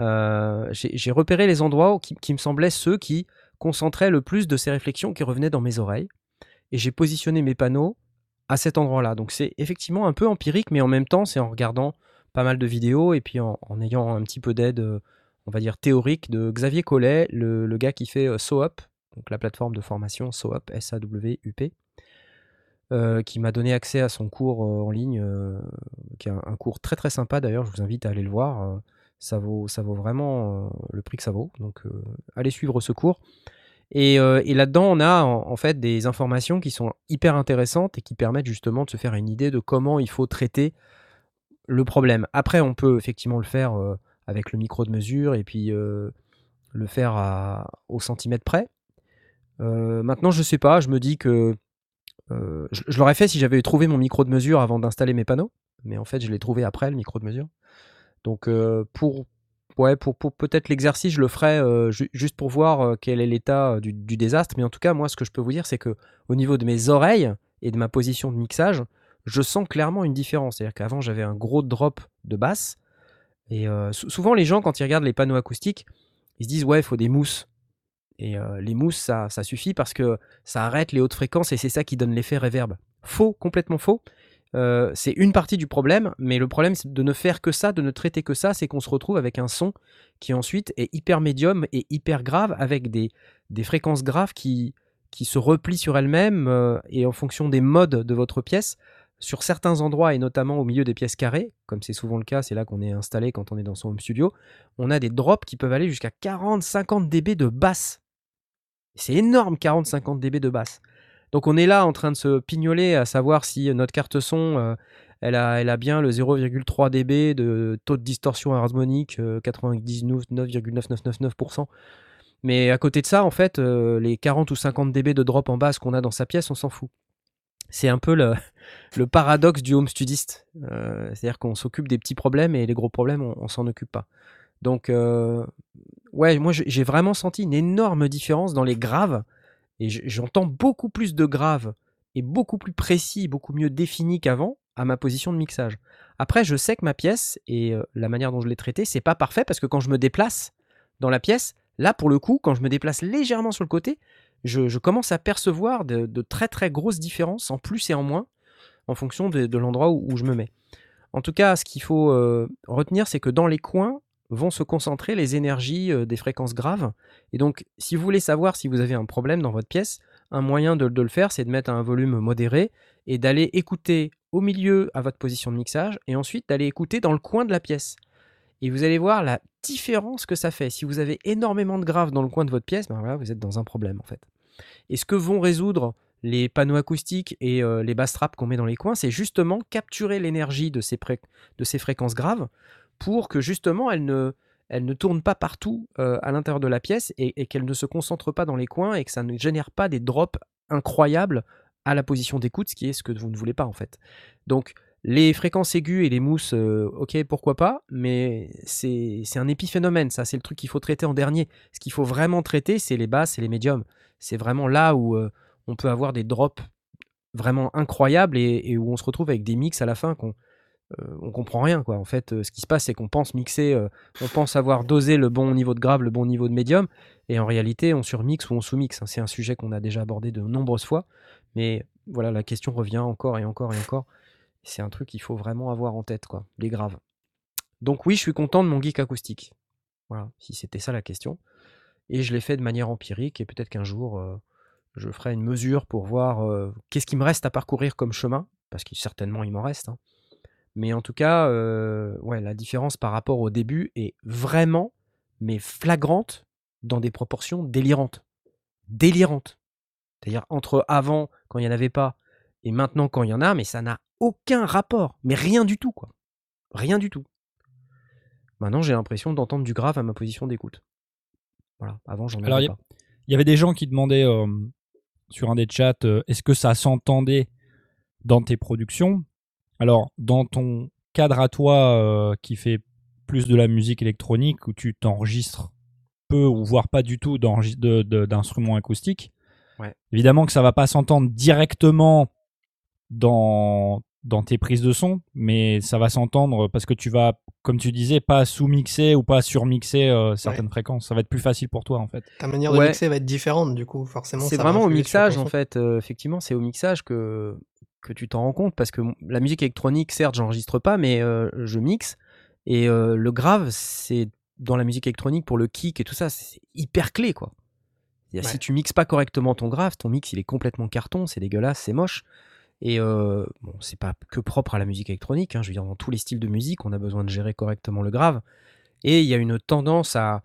euh, j'ai j'ai repéré les endroits qui, qui me semblaient ceux qui concentraient le plus de ces réflexions qui revenaient dans mes oreilles. Et j'ai positionné mes panneaux à cet endroit-là. Donc c'est effectivement un peu empirique, mais en même temps, c'est en regardant pas mal de vidéos et puis en, ayant un petit peu d'aide, euh, on va dire théorique, de Xavier Collet, le, gars qui fait euh, SOUP, donc la plateforme de formation SOUP, S-A-W-U-P, euh, qui m'a donné accès à son cours en ligne, qui est un, cours très très sympa d'ailleurs, je vous invite à aller le voir. ça vaut, ça vaut vraiment le prix que ça vaut. Donc allez suivre ce cours. Et, là-dedans, on a en fait des informations qui sont hyper intéressantes et qui permettent justement de se faire une idée de comment il faut traiter le problème. Après, on peut effectivement le faire euh, avec le micro de mesure et puis euh, le faire au centimètre près. Euh, maintenant, je sais pas, je me dis que je, l'aurais fait si j'avais trouvé mon micro de mesure avant d'installer mes panneaux, mais en fait, je l'ai trouvé après le micro de mesure. Donc, pour, peut-être l'exercice, je le ferai ju- juste pour voir quel est l'état du, du désastre. Mais en tout cas, moi, ce que je peux vous dire, c'est que au niveau de mes oreilles et de ma position de mixage, je sens clairement une différence. C'est-à-dire qu'avant, j'avais un gros drop de basse. Et euh, sou- souvent, les gens, quand ils regardent les panneaux acoustiques, ils se disent Ouais, il faut des mousses. Et euh, les mousses, ça, ça suffit parce que ça arrête les hautes fréquences et c'est ça qui donne l'effet réverb. Faux, complètement faux. Euh, c'est une partie du problème, mais le problème c'est de ne faire que ça, de ne traiter que ça, c'est qu'on se retrouve avec un son qui ensuite est hyper médium et hyper grave, avec des, des fréquences graves qui, qui se replient sur elles-mêmes et en fonction des modes de votre pièce, sur certains endroits et notamment au milieu des pièces carrées, comme c'est souvent le cas, c'est là qu'on est installé quand on est dans son home studio, on a des drops qui peuvent aller jusqu'à 40-50 dB de basse. C'est énorme, 40-50 dB de basse. Donc on est là en train de se pignoler à savoir si notre carte son, euh, elle, a, bien le 0,3 dB de taux de distorsion harmonique, euh, 99,9999%. Mais à côté de ça, en fait, euh, les 40 ou 50 dB de drop en basse qu'on a dans sa pièce, on s'en fout. C'est un peu <laughs> le, paradoxe du home studiste. Euh, C'est-à-dire qu'on s'occupe des petits problèmes et les gros problèmes, on, on s'en occupe pas. Donc, euh, ouais, moi j'ai vraiment senti une énorme différence dans les graves. Et j'entends beaucoup plus de graves et beaucoup plus précis, beaucoup mieux défini qu'avant à ma position de mixage. Après, je sais que ma pièce et euh, la manière dont je l'ai traitée, c'est pas parfait parce que quand je me déplace dans la pièce, là pour le coup, quand je me déplace légèrement sur le côté, je, commence à percevoir de, très très grosses différences en plus et en moins en fonction de, l'endroit où, où je me mets. En tout cas, ce qu'il faut euh, retenir, c'est que dans les coins vont se concentrer les énergies euh, des fréquences graves. Et donc, si vous voulez savoir si vous avez un problème dans votre pièce, un moyen de, de le faire, c'est de mettre un volume modéré et d'aller écouter au milieu à votre position de mixage et ensuite d'aller écouter dans le coin de la pièce. Et vous allez voir la différence que ça fait. Si vous avez énormément de graves dans le coin de votre pièce, ben voilà, vous êtes dans un problème en fait. Et ce que vont résoudre les panneaux acoustiques et euh, les bass traps qu'on met dans les coins, c'est justement capturer l'énergie de ces, fréquences graves pour que justement elles ne, elle ne tourne pas partout euh, à l'intérieur de la pièce et, et qu'elle ne se concentre pas dans les coins et que ça ne génère pas des drops incroyables à la position d'écoute, ce qui est ce que vous ne voulez pas en fait. Donc les fréquences aiguës et les mousses, euh, ok, pourquoi pas, mais c'est c'est un épiphénomène, ça, c'est le truc qu'il faut traiter en dernier. Ce qu'il faut vraiment traiter, c'est les basses et les médiums. C'est vraiment là où euh, on peut avoir des drops vraiment incroyables et, où on se retrouve avec des mix à la fin qu'on euh, on comprend rien quoi. En fait, ce qui se passe, c'est qu'on pense mixer, euh, on pense avoir dosé le bon niveau de grave, le bon niveau de médium, et en réalité, on surmixe ou on sous-mixe. hein. C'est un sujet qu'on a déjà abordé de nombreuses fois, mais voilà, la question revient encore et encore et encore. C'est un truc qu'il faut vraiment avoir en tête, quoi, les graves. Donc oui, je suis content de mon geek acoustique. Voilà, si c'était ça la question. Et je l'ai fait de manière empirique, et peut-être qu'un jour, euh, je ferai une mesure pour voir euh, qu'est-ce qui me reste à parcourir comme chemin, parce que certainement il m'en reste. hein. Mais en tout cas, euh, la différence par rapport au début est vraiment, mais flagrante, dans des proportions délirantes. Délirantes. C'est-à-dire entre avant, quand il n'y en avait pas, et maintenant, quand il y en a, mais ça n'a aucun rapport. Mais rien du tout, quoi. Rien du tout. Maintenant, j'ai l'impression d'entendre du grave à ma position d'écoute. Voilà. Avant, j'en Alors, avais y- pas. Il y avait des gens qui demandaient euh, sur un des chats euh, est-ce que ça s'entendait dans tes productions? Alors, dans ton cadre à toi euh, qui fait plus de la musique électronique où tu t'enregistres peu ou voire pas du tout d'instruments acoustiques, Ouais. évidemment que ça va pas s'entendre directement dans, dans tes prises de son, mais ça va s'entendre parce que tu vas, comme tu disais, pas sous-mixer ou pas surmixer euh, certaines fréquences. Ça va être plus facile pour toi en fait. Ta manière de Ouais. mixer va être différente, du coup, forcément. C'est vraiment au mixage, en fait. euh, effectivement, c'est au mixage que, que tu t'en rends compte. Parce que la musique électronique, certes, j'enregistre pas, mais euh, je mixe. Et euh, le grave, c'est dans la musique électronique pour le kick et tout ça, c'est hyper clé, quoi. Si tu mixes pas correctement ton grave, ton mix, il est complètement carton, c'est dégueulasse, c'est moche. Et euh, bon, c'est pas que propre à la musique électronique. hein, je veux dire, dans tous les styles de musique, on a besoin de gérer correctement le grave. Et il y a une tendance à,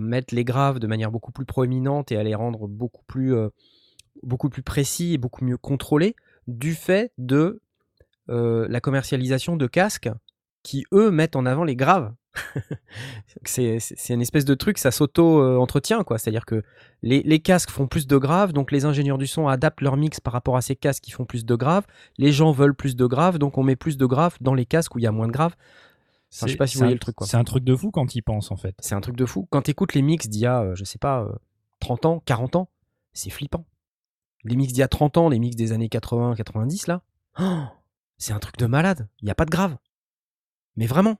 mettre les graves de manière beaucoup plus proéminente et à les rendre beaucoup plus, euh, beaucoup plus précis et beaucoup mieux contrôlés du fait de euh, la commercialisation de casques qui, eux, mettent en avant les graves. <laughs> c'est une espèce de truc, ça s'auto-entretient, quoi. C'est-à-dire que les, les casques font plus de graves, donc les ingénieurs du son adaptent leur mix par rapport à ces casques qui font plus de graves. Les gens veulent plus de graves, donc on met plus de graves dans les casques où il y a moins de graves. Enfin, je sais pas si vous c'est voyez un- le truc. C'est un truc de fou quand il pense en fait. C'est un truc de fou. Quand tu écoutes les mix d'il y a, euh, je sais pas, euh, 30 ans, 40 ans, c'est flippant. Les mix d'il y a 30 ans, les mix des années 80, 90, là, oh, <gasps> c'est un truc de malade. Il n'y a pas de grave. Mais vraiment.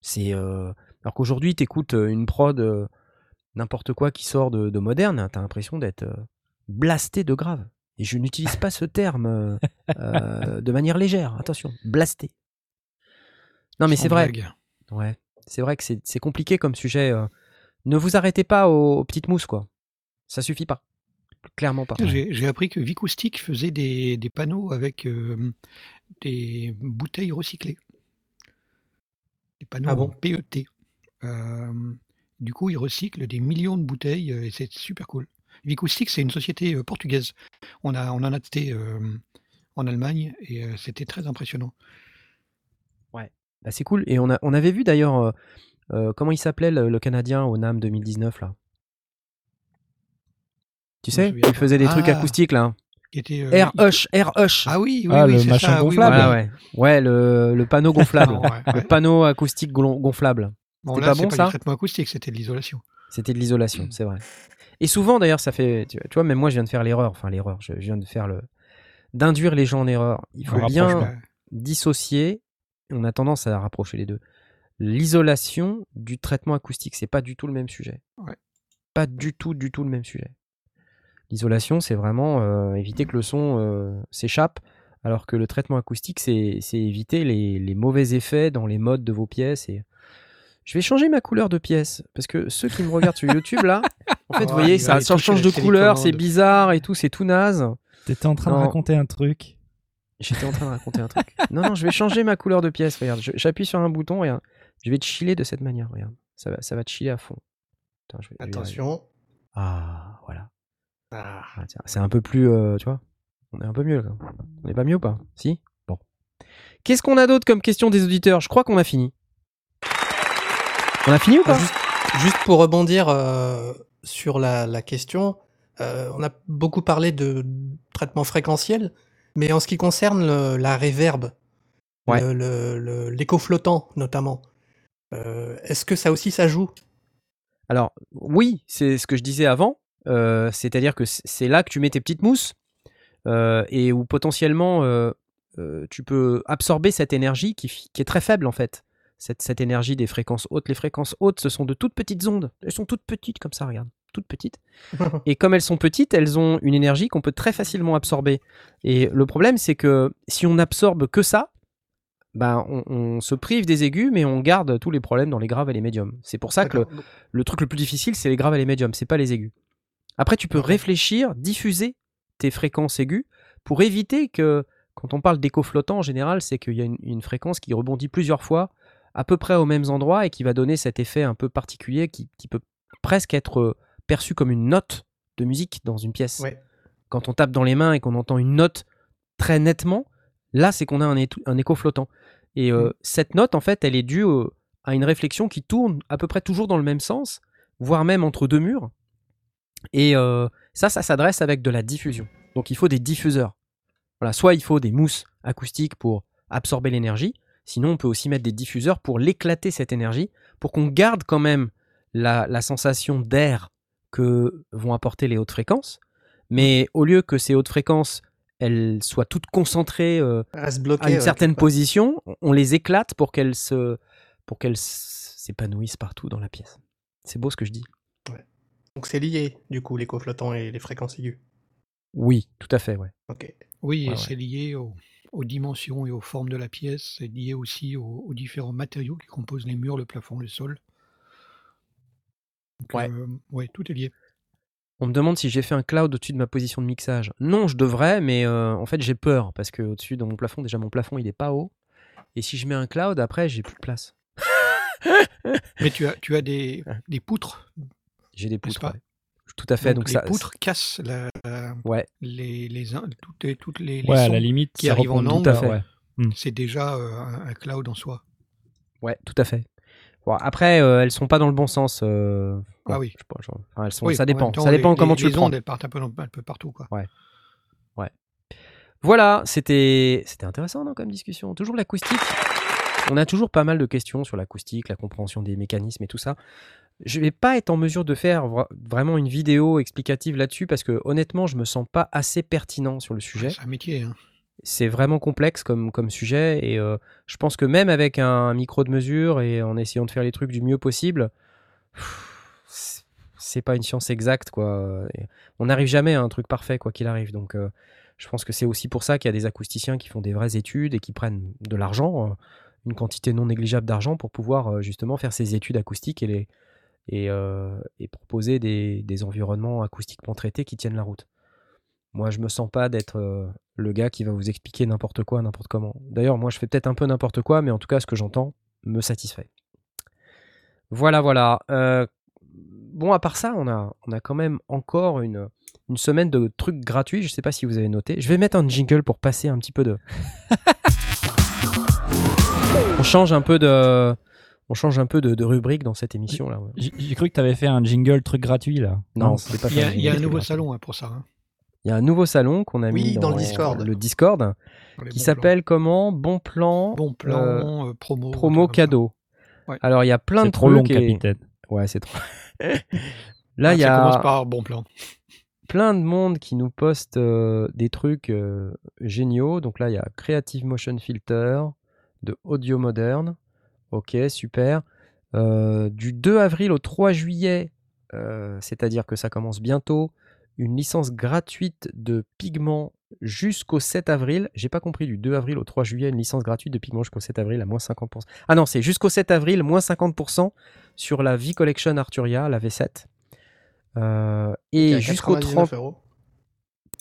C'est. euh, Alors qu'aujourd'hui, t'écoutes une prod, euh, n'importe quoi qui sort de, de moderne, t'as l'impression d'être euh, blasté de grave. Et je n'utilise pas ce terme euh, de manière légère. Attention, blasté. Non, mais c'est vrai. Ouais, c'est vrai que c'est compliqué comme sujet. Ne vous arrêtez pas aux, aux petites mousses, quoi. Ça suffit pas. Clairement pas. J'ai j'ai appris que Vicoustic faisait des, des panneaux avec euh, des bouteilles recyclées. Des panneaux Ah bon en PET. Euh, du coup, ils recyclent des millions de bouteilles euh, et c'est super cool. Vicoustic, c'est une société euh, portugaise. On, a, on en a testé en Allemagne et c'était très impressionnant. Bah, c'est cool. Et on, a, on avait vu d'ailleurs, comment il s'appelait le, le Canadien au NAM 2019, là? Tu sais, il faisait des trucs Ah. acoustiques, là. Qui était, euh, Air Hush, Air Hush. Ah oui, oui, Ah, oui, le c'est machin ça, oui, gonflable. Voilà, ouais. Ouais, le, le panneau <laughs> gonflable. Ouais, Le panneau acoustique gon- gonflable. Bon, là, pas bon, pas ça? traitement acoustique, c'était de l'isolation. C'était de l'isolation, c'est vrai. Et souvent, d'ailleurs, ça fait. Tu vois, même moi, je viens de faire l'erreur. Enfin, l'erreur. Je viens de faire le. D'induire les gens en erreur. Il faut bien dissocier. On a tendance à rapprocher les deux. L'isolation du traitement acoustique, c'est pas du tout le même sujet. Ouais. Pas du tout, du tout le même sujet. L'isolation, c'est vraiment euh, éviter que le son euh, s'échappe, alors que le traitement acoustique, c'est c'est éviter les, les mauvais effets dans les modes de vos pièces. Et... Je vais changer ma couleur de pièce, parce que ceux qui me regardent sur YouTube, là, en fait, Oh, <laughs> vous voyez, ça, ça change de couleur, c'est bizarre et tout, c'est tout naze. T'étais en train Non. de raconter un truc. J'étais en train de raconter un truc. Non, non, je vais changer ma couleur de pièce. Regarde, j'appuie sur un bouton, regarde. Je vais te chiller de cette manière, regarde. Ça va, ça va te chiller à fond. Attends, je vais- je vais y arriver. Attention. Ah, voilà. Ah. Ah, c'est un peu plus, euh, tu vois. On est un peu mieux là. On est pas mieux ou pas? Si? Bon. Qu'est-ce qu'on a d'autre comme question des auditeurs? Je crois qu'on a fini. On a fini ou pas? Juste, juste pour rebondir euh, sur la, la question, euh, on a beaucoup parlé de traitement fréquentiel, mais en ce qui concerne le- la réverb, Ouais. l'écho flottant notamment, euh, est-ce que ça aussi ça joue? Alors, oui, c'est ce que je disais avant. Euh, C'est-à-dire que c'est là que tu mets tes petites mousses euh, et où potentiellement euh, tu peux absorber cette énergie qui, est très faible en fait. Cette, cette énergie des fréquences hautes. Les fréquences hautes, ce sont de toutes petites ondes. Elles sont toutes petites comme ça, regarde. Toutes petites. <laughs> Et comme elles sont petites, elles ont une énergie qu'on peut très facilement absorber. Et le problème, c'est que si on absorbe que ça, ben, on, on se prive des aigus, mais on garde tous les problèmes dans les graves et les médiums. C'est pour ça que le, le truc le plus difficile, c'est les graves et les médiums, c'est pas les aigus. Après, tu peux réfléchir, diffuser tes fréquences aiguës pour éviter que, quand on parle d'écho flottant en général, c'est qu'il y a une, une fréquence qui rebondit plusieurs fois à peu près aux mêmes endroits et qui va donner cet effet un peu particulier qui, qui peut presque être euh, perçu comme une note de musique dans une pièce. Ouais. Quand on tape dans les mains et qu'on entend une note très nettement, là, c'est qu'on a un, écho flottant. Et euh, Mm. cette note, en fait, elle est due euh, à une réflexion qui tourne à peu près toujours dans le même sens, voire même entre deux murs. Et euh, ça, ça s'adresse avec de la diffusion. Donc il faut des diffuseurs. Voilà, soit il faut des mousses acoustiques pour absorber l'énergie, sinon on peut aussi mettre des diffuseurs pour l'éclater cette énergie, pour qu'on garde quand même la, la sensation d'air que vont apporter les hautes fréquences. Mais au lieu que ces hautes fréquences, elles soient toutes concentrées euh, Reste bloqué. à une ouais, certaine position, on les éclate pour qu'elles se, pour qu'elles s'épanouissent partout dans la pièce. C'est beau ce que je dis. Donc c'est lié du coup l'écho flottant et les fréquences aiguës. Oui, tout à fait, ouais. Ok. Oui, Ouais, et ouais. c'est lié au- aux dimensions et aux formes de la pièce. C'est lié aussi aux, aux différents matériaux qui composent les murs, le plafond, le sol. Donc, Ouais. euh, ouais, tout est lié. On me demande si j'ai fait un cloud au-dessus de ma position de mixage. Non, je devrais, mais euh, en fait j'ai peur parce que au-dessus de mon plafond, déjà mon plafond il est pas haut. Et si je mets un cloud, après j'ai plus de place. Mais tu as, tu as des, <laughs> des poutres. J'ai des poutres. ouais. Tout à fait. Donc, les ça, poutres cassent la- la- Ouais, les, les, in- toutes les, toutes les, les Ouais, à sons. la limite, qui ça arrive en ondes, ouais. C'est déjà euh, un, un cloud en soi. ouais, tout à fait. Bon, après, euh, elles sont pas dans le bon sens. euh, Ah bon, oui. je sais pas, genre, enfin, elles sont, Oui, ça dépend. temps, ça dépend les- comment les- tu le les prends. ondes, elles partent un peu, un peu partout. Quoi. Voilà, c'était c'était intéressant non, comme discussion. Toujours l'acoustique. On a toujours pas mal de questions sur l'acoustique, la compréhension des mécanismes et tout ça. Je vais pas être en mesure de faire vra- vraiment une vidéo explicative là-dessus parce que honnêtement, je me sens pas assez pertinent sur le sujet. C'est un métier. hein. C'est vraiment complexe comme, comme sujet et euh, je pense que même avec un micro de mesure et en essayant de faire les trucs du mieux possible, c'est pas une science exacte quoi. Et on n'arrive jamais à un truc parfait quoi qu'il arrive. Donc euh, je pense que c'est aussi pour ça qu'il y a des acousticiens qui font des vraies études et qui prennent de l'argent, euh, une quantité non négligeable d'argent pour pouvoir euh, justement faire ces études acoustiques et, les, et, euh, et proposer des, des environnements acoustiquement traités qui tiennent la route. Moi, je me sens pas d'être euh, le gars qui va vous expliquer n'importe quoi, n'importe comment. D'ailleurs, moi, je fais peut-être un peu n'importe quoi, mais en tout cas, ce que j'entends me satisfait. Voilà, voilà. Euh, bon, à part ça, on a, on a quand même encore une, une semaine de trucs gratuits. Je sais pas si vous avez noté. Je vais mettre un jingle pour passer un petit peu de. <laughs> on change un peu de. On change un peu de, de rubrique dans cette émission là. J'ai cru que tu avais fait un jingle truc gratuit là. Non, c'était pas Il y a, fait il y a un jingle. nouveau salon hein, pour ça. hein, Il y a un nouveau salon qu'on a Oui, mis dans le Discord. le qui s'appelle comment? Bon plan, plans. Bon plan, euh, euh, promo. promo cadeau. Ouais. Alors il y a plein de C'est trop long, trucs et- capitaine. Ouais, c'est trop. <laughs> Là, il y Ça commence a par bon plan. <laughs> plein de monde qui nous poste euh, des trucs euh, géniaux. Donc là, il y a Creative Motion Filter de Audio Moderne. Ok, super. Euh, du 2 avril au 3 juillet, euh, c'est-à-dire que ça commence bientôt, une licence gratuite de pigments jusqu'au 7 avril. J'ai pas compris, du 2 avril au 3 juillet, une licence gratuite de pigments jusqu'au 7 avril à moins 50%. Ah non, c'est jusqu'au 7 avril, moins 50% sur la V-Collection Arturia, la V7. Euh, et jusqu'au 99 30, euros.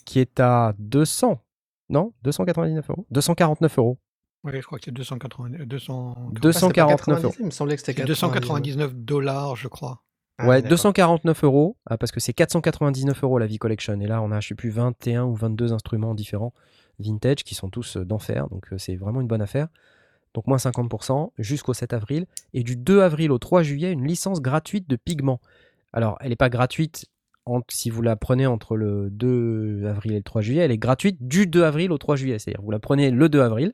qui est à 200, non? 299 euros? 249 euros. Oui, je crois que c'est 280, 200, Ah, c'est pas 249 euros. 90, Il me semblait que c'était c'est 299 dollars, je crois. Ah, ouais, d'accord. 249 euros, ah, parce que c'est 499 euros la V-Collection. Et là, on a, je sais plus, 21 ou 22 instruments différents vintage qui sont tous euh, d'enfer. Donc, euh, c'est vraiment une bonne affaire. donc moins 50%, jusqu'au 7 avril. Et du 2 avril au 3 juillet, une licence gratuite de pigments. Alors, elle n'est pas gratuite si vous la prenez entre le 2 avril et le 3 juillet, elle est gratuite du 2 avril au 3 juillet. C'est-à-dire, vous la prenez le 2 avril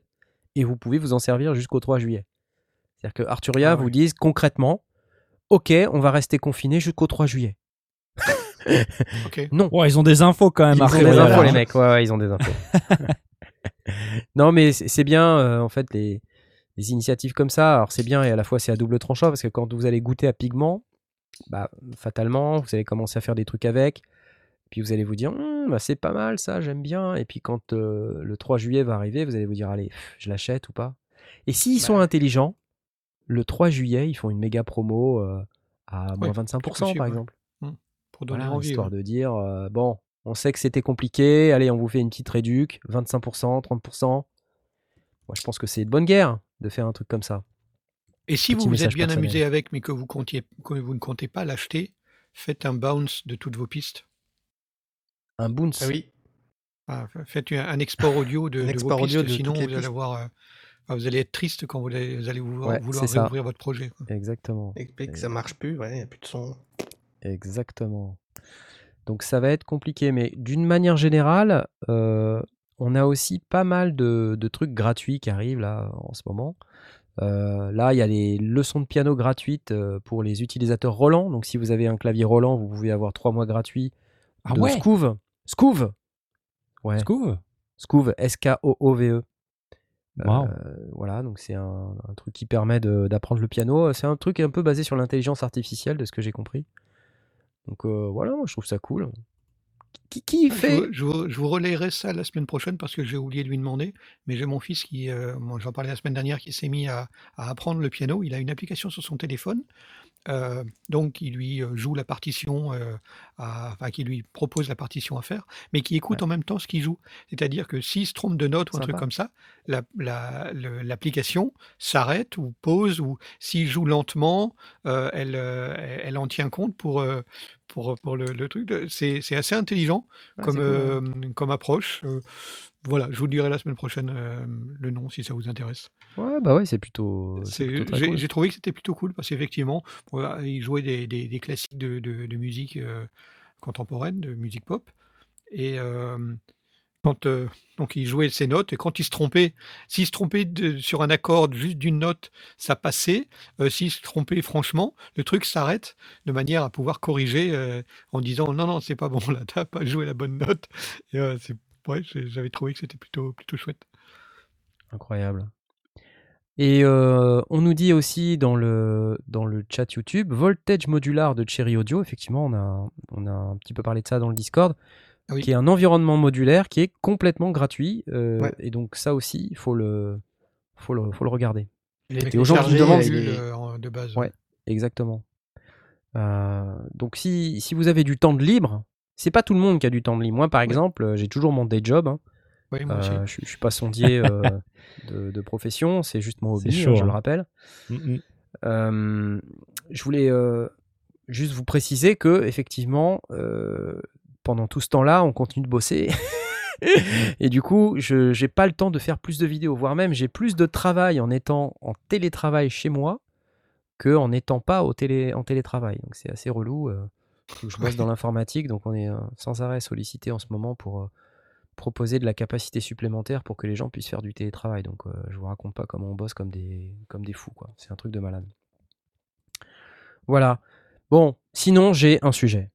et vous pouvez vous en servir jusqu'au 3 juillet. C'est-à-dire que Arturia Ah vous disent concrètement, ok, on va rester confiné jusqu'au 3 juillet. <laughs> Non. Ouais, ils ont des infos quand même. Ils ont des infos, les mecs. Ouais, ouais, ils ont des infos. <laughs> non, mais c'est c'est bien, euh, en fait, les, les initiatives comme ça. Alors, c'est bien et à la fois, c'est à double tranchant parce que quand vous allez goûter à pigment, bah, fatalement, vous allez commencer à faire des trucs avec. Puis vous allez vous dire, Hum, bah, c'est pas mal ça, j'aime bien. Et puis quand euh, le 3 juillet va arriver, vous allez vous dire, allez, pff, je l'achète ou pas. Et s'ils sont intelligents, le 3 juillet, ils font une méga promo euh, à moins Ouais, 25% c'est possible, par exemple. Pour donner Voilà, envie. histoire ouais. de dire, euh, bon, on sait que c'était compliqué, allez, on vous fait une petite réduc, 25%, 30%. Moi, je pense que c'est de bonne guerre de faire un truc comme ça. Et si Petit vous vous êtes bien personnel. amusé avec, mais que vous, comptiez, que vous ne comptez pas l'acheter, faites un bounce de toutes vos pistes. Un bounce. Ah oui. Ah, fa- faites un un export audio de, Un de export vos audio pistes, de sinon vous allez avoir, euh, enfin, vous allez être triste quand vous allez, vous allez vouloir, Ouais, vouloir réouvrir votre projet. quoi. Exactement. Explique que ça marche plus, ouais, il n'y a plus de son. Exactement. Donc ça va être compliqué, mais d'une manière générale, euh, on a aussi pas mal de, de trucs gratuits qui arrivent là en ce moment. Euh, là, il y a les leçons de piano gratuites euh, pour les utilisateurs Roland. Donc si vous avez un clavier Roland, vous pouvez avoir trois mois gratuits Ah de ouais? Scouve. Scouve Ouais. Scouve Scouve, S-K-O-O-V-E. Wow. Euh, voilà, donc c'est un, un truc qui permet de- d'apprendre le piano. C'est un truc un peu basé sur l'intelligence artificielle, de ce que j'ai compris. Donc euh, voilà, moi je trouve ça cool. Qui, qui Je fait je vous- je vous relayerai ça la semaine prochaine parce que j'ai oublié de lui demander. Mais j'ai mon fils qui, euh, j'en parlais la semaine dernière, qui s'est mis à, à apprendre le piano. Il a une application sur son téléphone. Euh, donc, il lui euh, joue la partition, euh, à- enfin, qui lui propose la partition à faire, mais qui écoute en même temps ce qu'il joue. C'est-à-dire que s'il se trompe de note ou un truc comme ça, la- la- le- l'application s'arrête ou pause, ou s'il joue lentement, euh, elle, en tient compte pour, pour, pour le, le truc. C'est assez intelligent Ouais, comme, cool, approche. Voilà, je vous dirai la semaine prochaine le nom si ça vous intéresse. Ouais, bah ouais, c'est plutôt. J'ai cool. trouvé que c'était plutôt cool parce qu'effectivement, voilà, il jouait des, des- des classiques de, de- de musique euh, contemporaine, de musique pop. Et euh, quand euh, donc il jouait ses notes et quand il se trompait, s'il se trompait de- sur un accord juste d'une note, ça passait. S'il se trompait franchement, le truc s'arrête de manière à pouvoir corriger en disant non non c'est pas bon là, t'as pas joué la bonne note. Et, ouais, j'avais trouvé que c'était plutôt plutôt chouette. Incroyable. Et euh, on nous dit aussi dans le, dans le chat YouTube, Voltage Modular de Cherry Audio, effectivement, on a, on a un petit peu parlé de ça dans le Discord, Ah oui. qui est un environnement modulaire qui est complètement gratuit. euh, Ouais. Et donc ça aussi, il faut le, faut le, faut le regarder. Il est Avec Et aux gens qui demandent- de base. Ouais. Exactement. Euh, donc si, si vous avez du temps de libre, c'est pas tout le monde qui a du temps de libre. Moi, par exemple, j'ai toujours mon day job. hein. Oui, moi aussi. Euh, je, je suis pas sondier euh, <laughs> de, de profession, c'est juste mon hobby, chaud, hein, je hein. le rappelle. Mm, mm. Je voulais euh, juste vous préciser que effectivement, pendant tout ce temps-là, on continue de bosser. <laughs> Et du coup, je n'ai pas le temps de faire plus de vidéos, voire même j'ai plus de travail en étant en télétravail chez moi que en n'étant pas au télé, en télétravail. Donc c'est assez relou. euh, je bosse dans l'informatique, donc on est euh, sans arrêt sollicité en ce moment pour euh, proposer de la capacité supplémentaire pour que les gens puissent faire du télétravail. Donc euh, je vous raconte pas comment on bosse comme des, comme des fous. quoi. C'est un truc de malade. Voilà. Bon, sinon j'ai un sujet.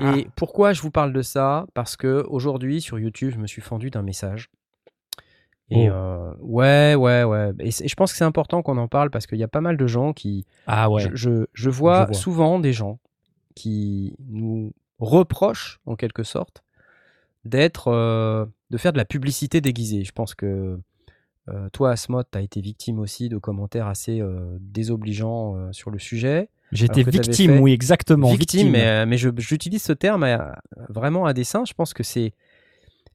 Et Ah. pourquoi je vous parle de ça? Parce que aujourd'hui sur YouTube, je me suis fendu d'un message. Et Oh. euh, ouais, ouais, ouais. Et, je pense que c'est important qu'on en parle parce qu'il y a pas mal de gens qui. Ah ouais. Je, je- je vois, Je vois. souvent des gens qui nous reprochent, en quelque sorte, d'être, euh, de faire de la publicité déguisée. Je pense que euh, toi, Asmod, tu as été victime aussi de commentaires assez euh, désobligeants sur le sujet. J'étais victime, oui, exactement. victime, mais, euh, mais je- j'utilise ce terme à- vraiment à dessein. Je pense que c'est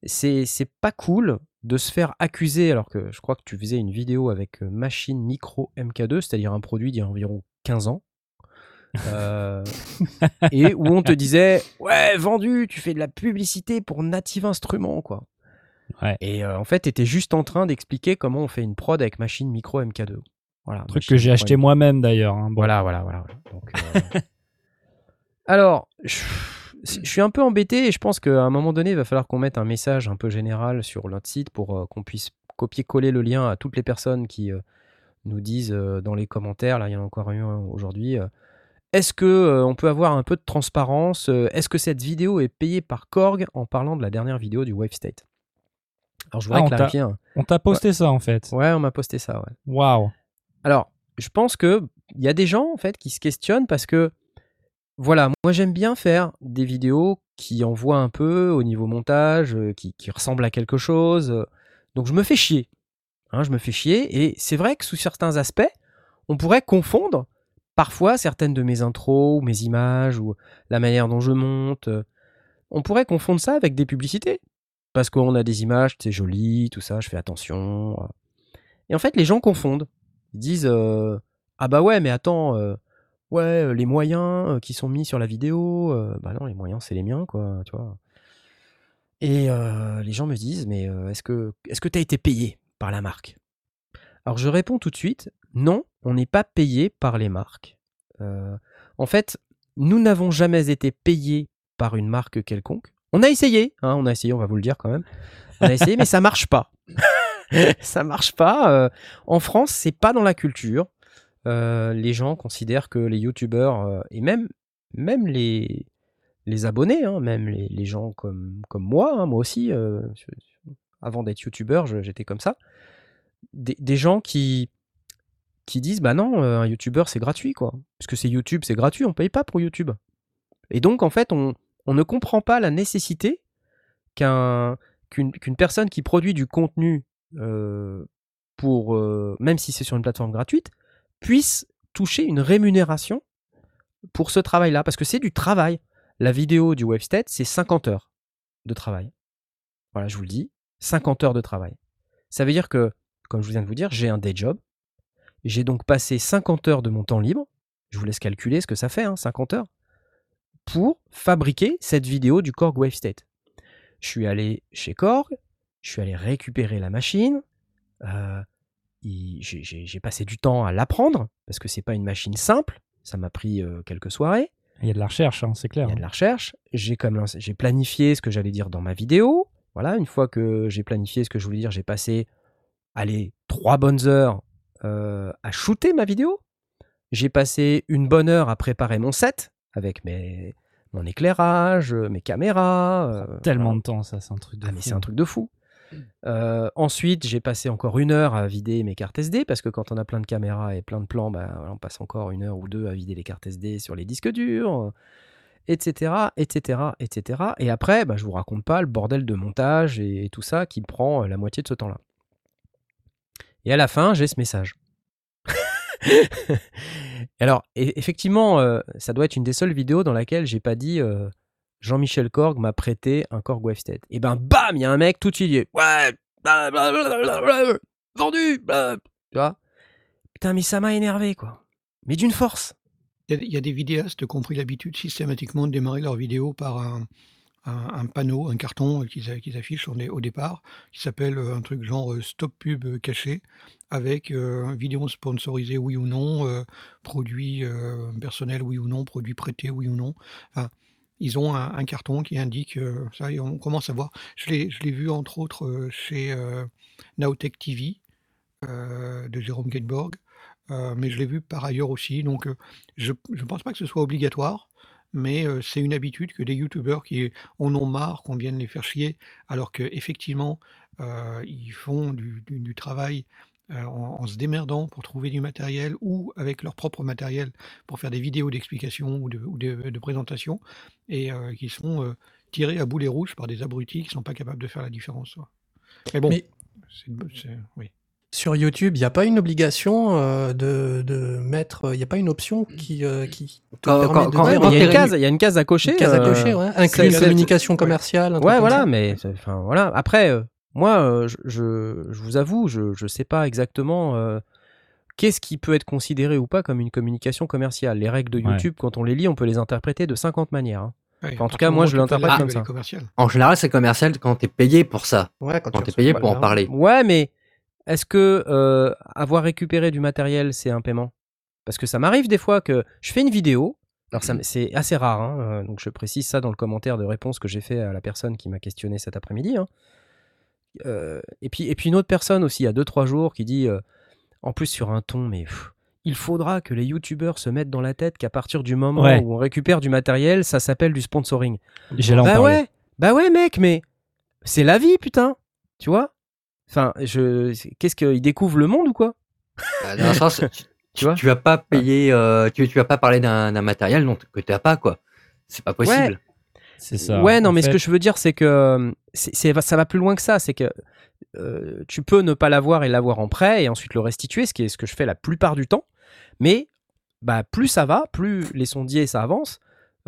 c'est c'est pas cool de se faire accuser alors que je crois que tu faisais une vidéo avec machine micro MK2, c'est-à-dire un produit d'il y a environ 15 ans. Euh, et où on te disait ouais vendu tu fais de la publicité pour Native Instruments quoi Ouais. Et euh, en fait, tu étais juste en train d'expliquer comment on fait une prod avec machine micro MK2. Voilà, Truc que j'ai acheté moi-même d'ailleurs. hein. Bon. voilà, voilà, voilà. Donc, euh, <laughs> Alors, je, je suis un peu embêté et je pense qu'à un moment donné, il va falloir qu'on mette un message un peu général sur notre site pour qu'on puisse copier-coller le lien à toutes les personnes qui nous disent dans les commentaires, là il y en a encore eu un aujourd'hui, est-ce que euh, on peut avoir un peu de transparence euh, Est-ce que cette vidéo est payée par Korg en parlant de la dernière vidéo du Wave State? Alors je voudrais Ah, on t'a- clarifier. On t'a posté ça en fait. Ouais, on m'a posté ça, ouais. Waouh. Alors, je pense que il y a des gens en fait qui se questionnent parce que voilà, moi j'aime bien faire des vidéos qui envoient un peu au niveau montage, euh, qui, qui ressemblent à quelque chose. Donc je me fais chier. Hein, je me fais chier et c'est vrai que sous certains aspects, on pourrait confondre parfois certaines de mes intros ou mes images ou la manière dont je monte. euh, On pourrait confondre ça avec des publicités parce qu'on a des images, c'est joli, tout ça, je fais attention. euh. Et en fait, les gens confondent. Ils disent euh, Ah bah ouais, mais attends, ouais, les moyens qui sont mis sur la vidéo, bah non, les moyens, c'est les miens, quoi, tu vois. Et les gens me disent Mais est-ce que est-ce que tu as été payé par la marque? Alors je réponds tout de suite Non, on n'est pas payé par les marques. Euh, en fait, nous n'avons jamais été payés par une marque quelconque. On a essayé, hein, on a essayé, on va vous le dire quand même. On a essayé, mais ça marche pas. <laughs> ça marche pas. euh, en France, c'est pas dans la culture. Euh, les gens considèrent que les youtubeurs et même, même les, les abonnés, hein, même les, les gens comme, comme moi, hein, moi aussi, avant d'être youtubeur, j'étais comme ça, des, des gens qui, qui disent bah non, euh, un youtubeur c'est gratuit quoi. Puisque c'est YouTube, c'est gratuit, on paye pas pour YouTube. Et donc en fait, on, ne comprend pas la nécessité qu'un, qu'une, personne qui produit du contenu euh, euh, même si c'est sur une plateforme gratuite, puisse toucher une rémunération pour ce travail-là, parce que c'est du travail. La vidéo du WebStat, c'est 50 heures de travail. Voilà, je vous le dis, 50 heures de travail. Ça veut dire que, comme je viens de vous dire, j'ai un day job. J'ai donc passé 50 heures de mon temps libre. Je vous laisse calculer ce que ça fait, hein, 50 heures, pour fabriquer cette vidéo du Korg WaveState. Je suis allé chez Korg, je suis allé récupérer la machine. euh, il- j'ai- passé du temps à l'apprendre parce que c'est pas une machine simple. Ça m'a pris euh, quelques soirées. Il y a de la recherche, hein, c'est Il clair. y a de la recherche. J'ai planifié ce que j'allais dire dans ma vidéo. Voilà, une fois que j'ai planifié ce que je voulais dire, j'ai passé allez trois bonnes heures à shooter ma vidéo. J'ai passé une bonne heure à préparer mon set avec mes mon éclairage, euh, mes caméras. euh, Tellement voilà. de temps, ça, c'est un truc de Ah, mais fou. c'est un truc de fou. Euh, ensuite, j'ai passé encore une heure à vider mes cartes SD parce que quand on a plein de caméras et plein de plans, bah, on passe encore une heure ou deux à vider les cartes SD sur les disques durs, etc., etc., etc. Et après, bah, je vous raconte pas le bordel de montage et, et tout ça qui prend euh, la moitié de ce temps-là. Et à la fin, j'ai ce message. <laughs> Alors, e- effectivement, euh, ça doit être une des seules vidéos dans laquelle j'ai pas dit euh, Jean-Michel Korg m'a prêté un Korg Wavestead. Et ben, bam, il y a un mec tout de suite, dit, ouais, blablabla, vendu, blab. tu vois. Putain, mais ça m'a énervé, quoi. Mais d'une force. Il y, y a des vidéastes qui ont pris l'habitude systématiquement de démarrer leur vidéo par un, un- panneau, un carton qu'ils a- qu'ils affichent au, dé- au départ, qui s'appelle euh, un truc genre euh, stop pub euh, caché, avec euh, vidéo sponsorisée oui ou non, euh, produit euh, personnel oui ou non, produit prêté oui ou non. Enfin, ils ont un, carton qui indique euh, ça et on commence à voir. Je l'ai vu entre autres euh, chez euh, Nowtech TV euh, de Jérôme Gateborg. Euh, mais je l'ai vu par ailleurs aussi. Donc, euh, je ne pense pas que ce soit obligatoire, mais euh, c'est une habitude que des youtubeurs qui en ont marre qu'on vienne les faire chier, alors qu'effectivement, euh, ils font du, du- du travail euh, en, en se démerdant pour trouver du matériel ou avec leur propre matériel pour faire des vidéos d'explication ou de, ou de- de présentation, et qui sont tirés à boulet rouge par des abrutis qui ne sont pas capables de faire la différence. Mais bon, Mais- c'est une bonne- c'est- oui. Sur YouTube, il n'y a pas une obligation euh, de, de mettre. Il n'y a pas une option qui, euh, qui te Quand- permet quand- de quand- dire il y a une case, il y a une case à cocher. une case à euh, cocher, ouais. Inclus une communication commerciale. un Ouais, voilà, mais enfin voilà. Après, euh, moi, euh, je, je, je vous avoue, je je sais pas exactement euh, qu'est-ce qui peut être considéré ou pas comme une communication commerciale. Les règles de Ouais. YouTube, quand on les lit, on peut les interpréter de 50 manières. hein. Ouais, Enfin, en tout cas, moi, je tu l'interprète comme ça. En général, c'est commercial quand t'es payé pour ça. Ouais, quand, Quand tu t'es reçois- payé pour en parler. Ouais, mais est-ce que euh, avoir récupéré du matériel, c'est un paiement? Parce que ça m'arrive des fois que je fais une vidéo. Alors, ça m- c'est assez rare, hein, euh, donc je précise ça dans le commentaire de réponse que j'ai fait à la personne qui m'a questionné cet après-midi. hein. Euh, et, puis, et puis une autre personne aussi, il y a 2-3 jours, qui dit, euh, en plus sur un ton, mais pff, il faudra que les youtubeurs se mettent dans la tête qu'à partir du moment Ouais. où on récupère du matériel, ça s'appelle du sponsoring. Bah ouais, bah ouais, mec, mais c'est la vie, putain. Tu vois? Enfin, je, qu'est-ce qu'il découvre le monde ou quoi? Bah, dans un sens, tu, <laughs> tu, vois? Tu vas pas payer, euh, tu, tu vas pas parler d'un matériel dont, que t'as pas, quoi. C'est pas possible. C'est ça. Ouais, non, mais fait, ce que je veux dire, c'est que euh, ça va plus loin que ça. C'est que euh, tu peux ne pas l'avoir et l'avoir en prêt et ensuite le restituer, ce qui est ce que je fais la plupart du temps. Mais bah, plus ça va, plus les sondiers ça avance.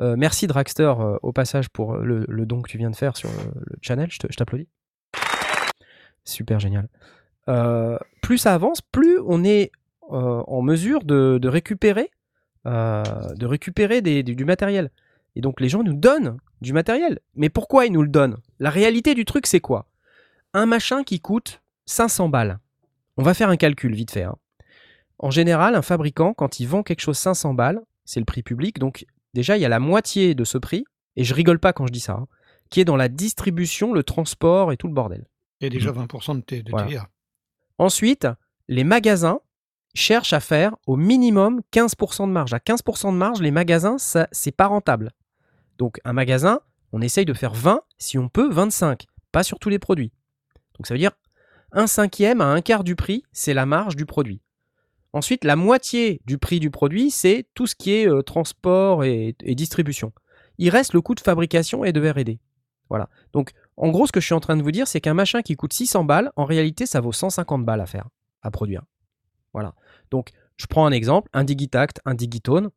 Euh, merci Dragster euh, au passage pour le, le don que tu viens de faire sur le, le channel. Je t'applaudis. Super génial. Euh, plus ça avance, plus on est euh, en mesure de, récupérer, euh, du matériel. Et donc les gens nous donnent du matériel. Mais pourquoi ils nous le donnent? La réalité du truc, c'est quoi? Un machin qui coûte 500 balles. On va faire un calcul vite fait. hein. En général, un fabricant, quand il vend quelque chose 500 balles, c'est le prix public. Donc déjà, il y a la moitié de ce prix, et je rigole pas quand je dis ça, hein, qui est dans la distribution, le transport et tout le bordel. A déjà 20% de, T- de Voilà. TVA. Ensuite, les magasins cherchent à faire au minimum 15% de marge. À 15% de marge, les magasins, ça, c'est pas rentable. Donc, un magasin, on essaye de faire 20, si on peut, 25. Pas sur tous les produits. Donc, ça veut dire un cinquième à un quart du prix, c'est la marge du produit. Ensuite, la moitié du prix du produit, c'est tout ce qui est euh, transport et, et distribution. Il reste le coût de fabrication et de R&D. Voilà. Donc, en gros, ce que je suis en train de vous dire, c'est qu'un machin qui coûte 600 balles, en réalité, ça vaut 150 balles à faire, à produire. Voilà. Donc, je prends un exemple, un Digitact, un Digitone.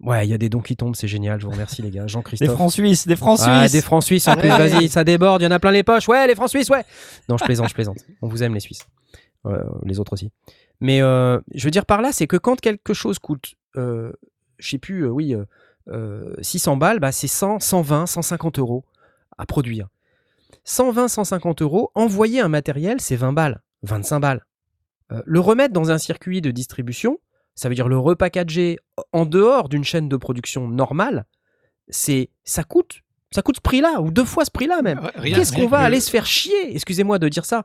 Ouais, il y a des dons qui tombent, c'est génial, je vous remercie les gars. <laughs> Des Jean-Christophe. francs suisses, des francs Ah, suisses. des francs suisses en plus, Ouais. vas-y, ça déborde, il y en a plein les poches. Ouais, les francs suisses, ouais. Non, je plaisante, je plaisante. On vous aime les Suisses. Euh, les autres aussi. Mais euh, je veux dire par là, c'est que quand quelque chose coûte, euh, je sais plus, euh, oui, euh, euh, 600 balles, bah, c'est 100, 120, 150 euros à produire. 120, 150 euros, envoyer un matériel, c'est 20 balles, 25 balles. Euh, le remettre dans un circuit de distribution, ça veut dire le repackager en dehors d'une chaîne de production normale, c'est ça coûte ça coûte ce prix-là ou deux fois ce prix-là même. Qu'est-ce qu'on va que le- aller se faire chier? Excusez-moi de dire ça.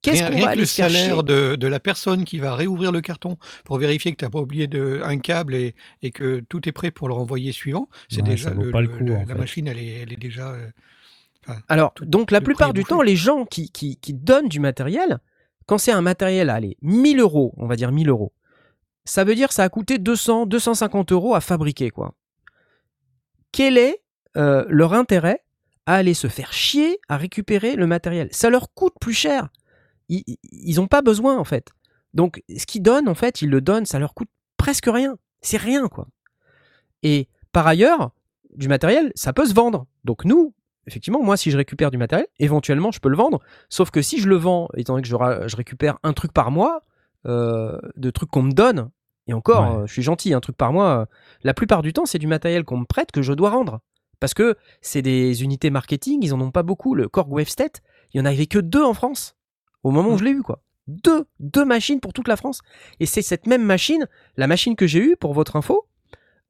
Qu'est-ce Rien, qu'on va aller le se faire chier? salaire de, de la personne qui va réouvrir le carton pour vérifier que tu n'as pas oublié de, un câble et, et que tout est prêt pour le renvoyer suivant, c'est Ouais, déjà ça vaut le- pas le le- coup, le- en la fait. machine, elle est, elle est déjà. euh, Alors, tout- donc la plupart du temps, les gens qui, qui, qui donnent du matériel, quand c'est un matériel à aller 1000 euros, on va dire 1000 euros, ça veut dire que ça a coûté 200, 250 euros à fabriquer, quoi. Quel est euh, leur intérêt à aller se faire chier à récupérer le matériel? Ça leur coûte plus cher. Ils n'ont pas besoin, en fait. Donc, ce qu'ils donnent, en fait, ils le donnent, ça leur coûte presque rien. C'est rien, quoi. Et par ailleurs, du matériel, ça peut se vendre. Donc nous, effectivement, moi, si je récupère du matériel, éventuellement, je peux le vendre. Sauf que si je le vends, étant donné que je, récupère un truc par mois, euh, de trucs qu'on me donne, et encore, Ouais. euh, je suis gentil, un truc par mois, euh, la plupart du temps, c'est du matériel qu'on me prête que je dois rendre. Parce que c'est des unités marketing, ils en ont pas beaucoup. Le Korg Wavestet, il y en avait que deux en France, au moment où je l'ai eu, quoi. Deux, deux machines pour toute la France. Et c'est cette même machine, la machine que j'ai eue, pour votre info,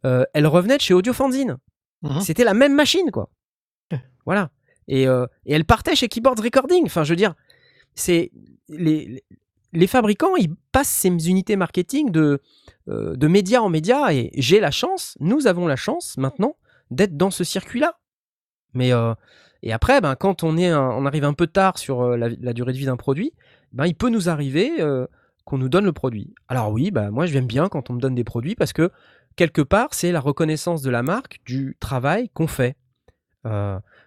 euh, elle revenait de chez Audiofanzine. Mhm. C'était la même machine, quoi. Voilà. Et, euh, et elle partait chez Keyboards Recording. Enfin, je veux dire, c'est les, fabricants, ils passent ces unités marketing de, euh, de média en média. Et j'ai la chance, nous avons la chance maintenant d'être dans ce circuit-là. Mais euh, et après, ben, quand on est, on arrive un peu tard sur euh, la, durée de vie d'un produit, ben, il peut nous arriver qu'on nous donne le produit. Alors oui, ben, moi j'aime bien quand on me donne des produits parce que quelque part, c'est la reconnaissance de la marque du travail qu'on fait.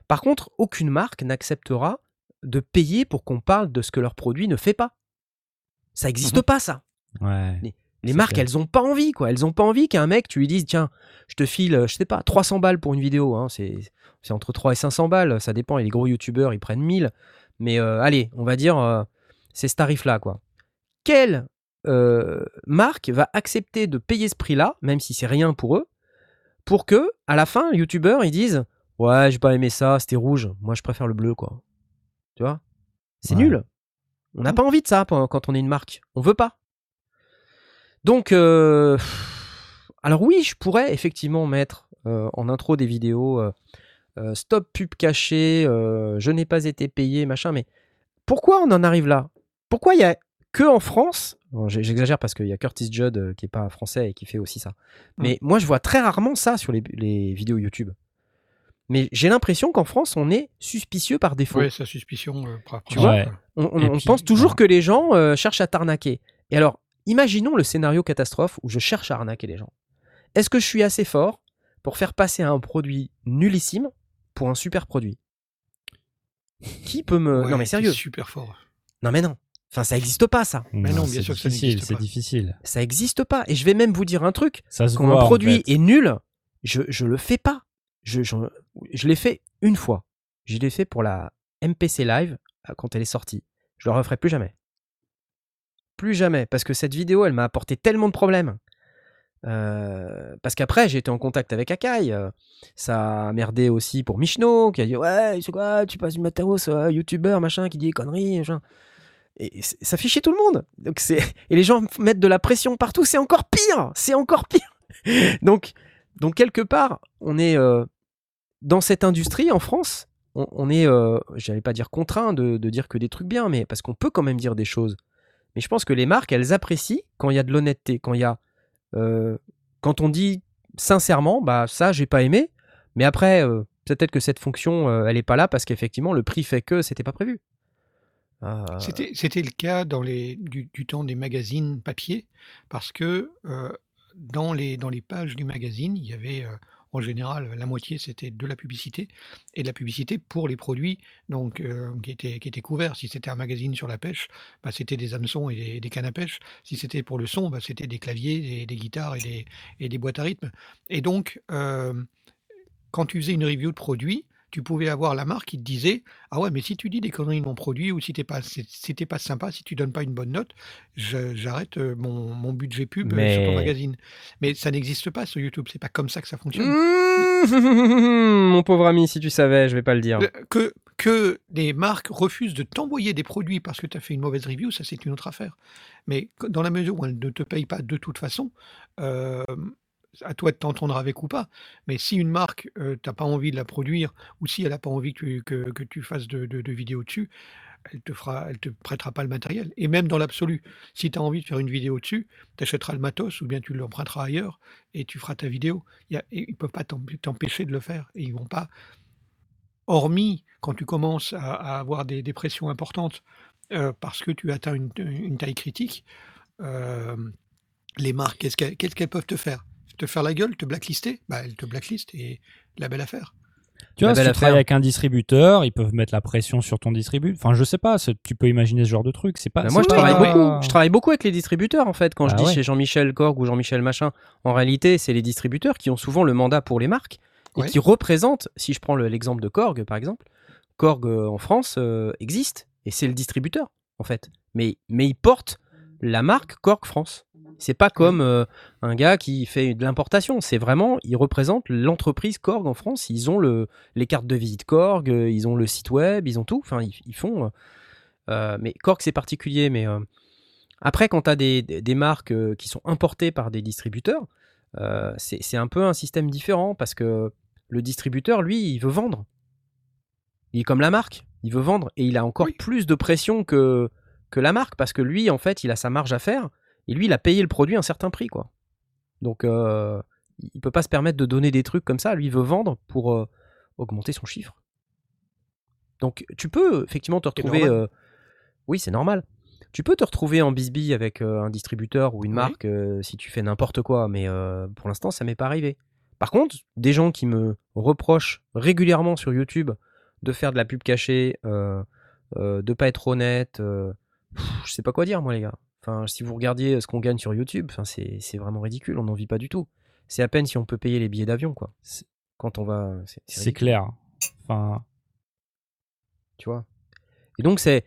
Par contre, aucune marque n'acceptera de payer pour qu'on parle de ce que leur produit ne fait pas. Ça n'existe Mhm. pas, ça. Ouais. Les marques, clair. elles ont pas envie, quoi. Elles ont pas envie qu'un mec, tu lui dises, tiens, je te file, je sais pas, 300 balles pour une vidéo. hein, c'est, c'est entre 3 et 500 balles, ça dépend. Et les gros youtubeurs, ils prennent 1000. Mais euh, allez, on va dire, euh, c'est ce tarif-là, quoi. Quelle euh, marque va accepter de payer ce prix-là, même si c'est rien pour eux, pour que, à la fin, les youtubeurs, ils disent, Ouais, j'ai pas aimé ça, c'était rouge. Moi, je préfère le bleu, quoi. Tu vois? C'est Ouais. nul. On n'a pas envie de ça quand on est une marque. On veut pas. Donc, euh, alors oui, je pourrais effectivement mettre euh, en intro des vidéos euh, stop pub caché, je n'ai pas été payé, machin. Mais pourquoi on en arrive là? Pourquoi il y a que en France? Bon, J'exagère parce qu'il y a Curtis Judd qui est pas français et qui fait aussi ça. Mais moi, je vois très rarement ça sur les, les vidéos YouTube. Mais j'ai l'impression qu'en France, on est suspicieux par défaut. Ouais, sa suspicion. euh, Tu vois Ouais. On, on- Et on puis, pense toujours ouais. que les gens euh, cherchent à t'arnaquer. Et alors, imaginons le scénario catastrophe où je cherche à arnaquer les gens. Est-ce que je suis assez fort pour faire passer un produit nullissime pour un super produit? Qui peut me... Ouais, non mais sérieux. Super fort. Non mais non. Enfin, ça n'existe pas ça. Mais non, bien c'est sûr que ça c'est difficile. Ça n'existe pas. Et je vais même vous dire un truc. Ça se Quand voit, un en produit fait. est nul, je, je le fais pas. Je, l'ai fait une fois. Je l'ai fait pour la MPC Live euh, quand elle est sortie. Je le referai plus jamais. Plus jamais. Parce que cette vidéo, elle m'a apporté tellement de problèmes. Euh, parce qu'après, j'ai été en contact avec Akai. euh, ça a merdé aussi pour Michno, qui a dit Ouais, c'est quoi, tu passes du matos, euh, youtubeur, machin, qui dit conneries, machin. Et ça chier tout le monde. Donc et les gens mettent de la pression partout, c'est encore pire. C'est encore pire. <laughs> donc, donc quelque part, on est dans cette industrie en France. On, est, euh, j'allais pas dire contraint de, dire que des trucs bien, mais parce qu'on peut quand même dire des choses. Mais je pense que les marques, elles apprécient quand il y a de l'honnêteté, quand il y a, euh, quand on dit sincèrement, bah ça j'ai pas aimé, mais après euh, peut-être que cette fonction, euh, elle est pas là parce qu'effectivement le prix fait que c'était pas prévu. C'était le cas dans les, du, temps des magazines papier, parce que dans, les, pages du magazine, il y avait en général la moitié c'était de la publicité, et de la publicité pour les produits donc, euh, qui, étaient, qui étaient couverts. Si c'était un magazine sur la pêche, bah, c'était des hameçons et des, cannes à pêche. Si c'était pour le son, bah, c'était des claviers, des, des guitares et des, et des boîtes à rythme. Et donc, euh, quand tu faisais une review de produit, tu pouvais avoir la marque qui te disait Ah ouais, mais si tu dis des conneries de mon produit ou si t'es pas, si t'es pas sympa, si tu donnes pas une bonne note, je- j'arrête euh, mon, mon budget pub euh, sur ton Mais- magazine. Mais ça n'existe pas sur YouTube, c'est pas comme ça que ça fonctionne. Mmh, <laughs> mon pauvre ami, si tu savais, je vais pas le dire. Le- Que, que des marques refusent de t'envoyer des produits parce que tu as fait une mauvaise review, ça c'est une autre affaire. Mais que- dans la mesure où elles ne te payent pas de toute façon, euh, à toi de t'entendre avec ou pas. Mais si une marque, euh, t'as pas envie de la produire, ou si elle n'a pas envie que tu, fasses de, de- de vidéos dessus, elle te fera, elle te prêtera pas le matériel. Et même dans l'absolu, si tu as envie de faire une vidéo dessus, tu achèteras le matos ou bien tu l'emprunteras ailleurs et tu feras ta vidéo. Il y ils peuvent pas t'emp- t'empêcher de le faire. Et ils vont pas, hormis quand tu commences à, avoir des, pressions importantes euh, parce que tu atteins une, taille critique, euh, les marques, qu'est-ce qu'elles peuvent te faire? Te faire la gueule, te blacklister bah, Elles te blacklistent et la belle affaire. Tu vois, si tu travailles avec un distributeur, ils peuvent mettre la pression sur ton distributeur. Enfin, je sais pas, tu peux imaginer ce genre de truc. C'est pas. Bah, moi, je pas- travaille beaucoup. Je travaille beaucoup avec les distributeurs, en fait. Quand je Bah dis ouais. chez Jean-Michel Korg ou Jean-Michel Machin, en réalité, c'est les distributeurs qui ont souvent le mandat pour les marques et Ouais. qui représentent, si je prends le- l'exemple de Korg, par exemple, Korg euh, en France euh, existe et c'est le distributeur, en fait. Mais, mais il porte la marque Korg France. C'est pas comme euh, un gars qui fait de l'importation. C'est vraiment, il représente l'entreprise Korg en France. Ils ont le, les cartes de visite Korg, euh, ils ont le site web, ils ont tout. Enfin, ils, ils font. euh, mais Korg, c'est particulier. Mais euh, après, quand tu as des, des- des marques qui sont importées par des distributeurs, c'est c'est un peu un système différent parce que le distributeur, lui, il veut vendre. Il est comme la marque, il veut vendre et il a encore Oui. plus de pression que, que la marque parce que lui, en fait, il a sa marge à faire et lui, il a payé le produit un certain prix. quoi. Donc, euh, il peut pas se permettre de donner des trucs comme ça. Lui, il veut vendre pour euh, augmenter son chiffre. Donc, tu peux effectivement te retrouver. euh, oui, c'est normal. Tu peux te retrouver en bisbille avec euh, un distributeur ou une Oui. marque si tu fais n'importe quoi, mais pour l'instant, ça m'est pas arrivé. Par contre, des gens qui me reprochent régulièrement sur YouTube de faire de la pub cachée, de pas être honnête, je sais pas quoi dire, moi, les gars. Enfin, si vous regardiez ce qu'on gagne sur YouTube, enfin, c'est vraiment ridicule, on n'en vit pas du tout. C'est à peine si on peut payer les billets d'avion, quoi. C'est- Quand on va. c'est- clair. Enfin, Tu vois. Et donc, c'est.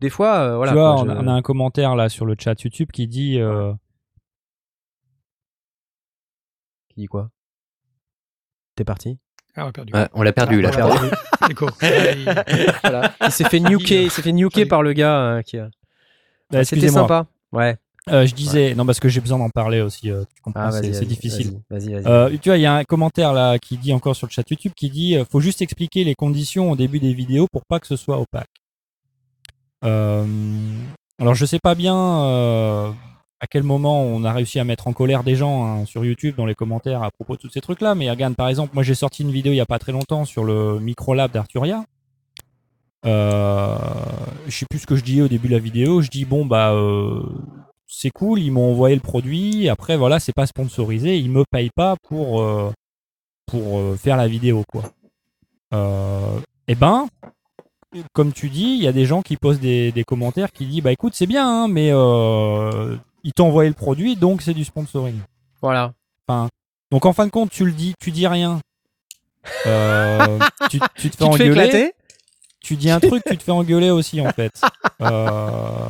Des fois, euh, voilà. tu vois, quoi, on, je- a, on a un commentaire là sur le chat YouTube qui dit euh, Qui dit quoi? T'es parti? Ah, on a perdu. Ouais, on l'a perdu là, Ah, perdu. Ouais, il- <laughs> Voilà. Il s'est fait nuker, il s'est fait par le gars euh, qui. a- Bah, C'était sympa. Ouais. Euh, je disais, non, parce que j'ai besoin d'en parler aussi. euh, tu comprends, Ah, c'est vas-y, c'est vas-y, difficile. Vas-y, vas-y. Euh, tu vois, il y a un commentaire là qui dit encore sur le chat YouTube qui dit euh, faut juste expliquer les conditions au début des vidéos pour pas que ce soit opaque. Euh, alors je sais pas bien euh, à quel moment on a réussi à mettre en colère des gens hein, sur YouTube dans les commentaires à propos de tous ces trucs là, mais regarde par exemple, moi j'ai sorti une vidéo il y a pas très longtemps sur le microlab d'Arturia. Euh, je sais plus ce que je dis au début de la vidéo. Je dis bon bah euh, c'est cool, ils m'ont envoyé le produit. Après voilà, c'est pas sponsorisé, ils me payent pas pour euh, pour euh, faire la vidéo quoi. Et ben comme tu dis, il y a des gens qui posent des, des commentaires qui disent bah écoute c'est bien hein, mais euh, ils t'ont envoyé le produit donc c'est du sponsoring. Voilà. Donc en fin de compte tu le dis, tu dis rien. Euh, <laughs> tu, tu te fais Tu te fais engueuler éclater tu dis un truc, tu te fais engueuler aussi en fait. Euh,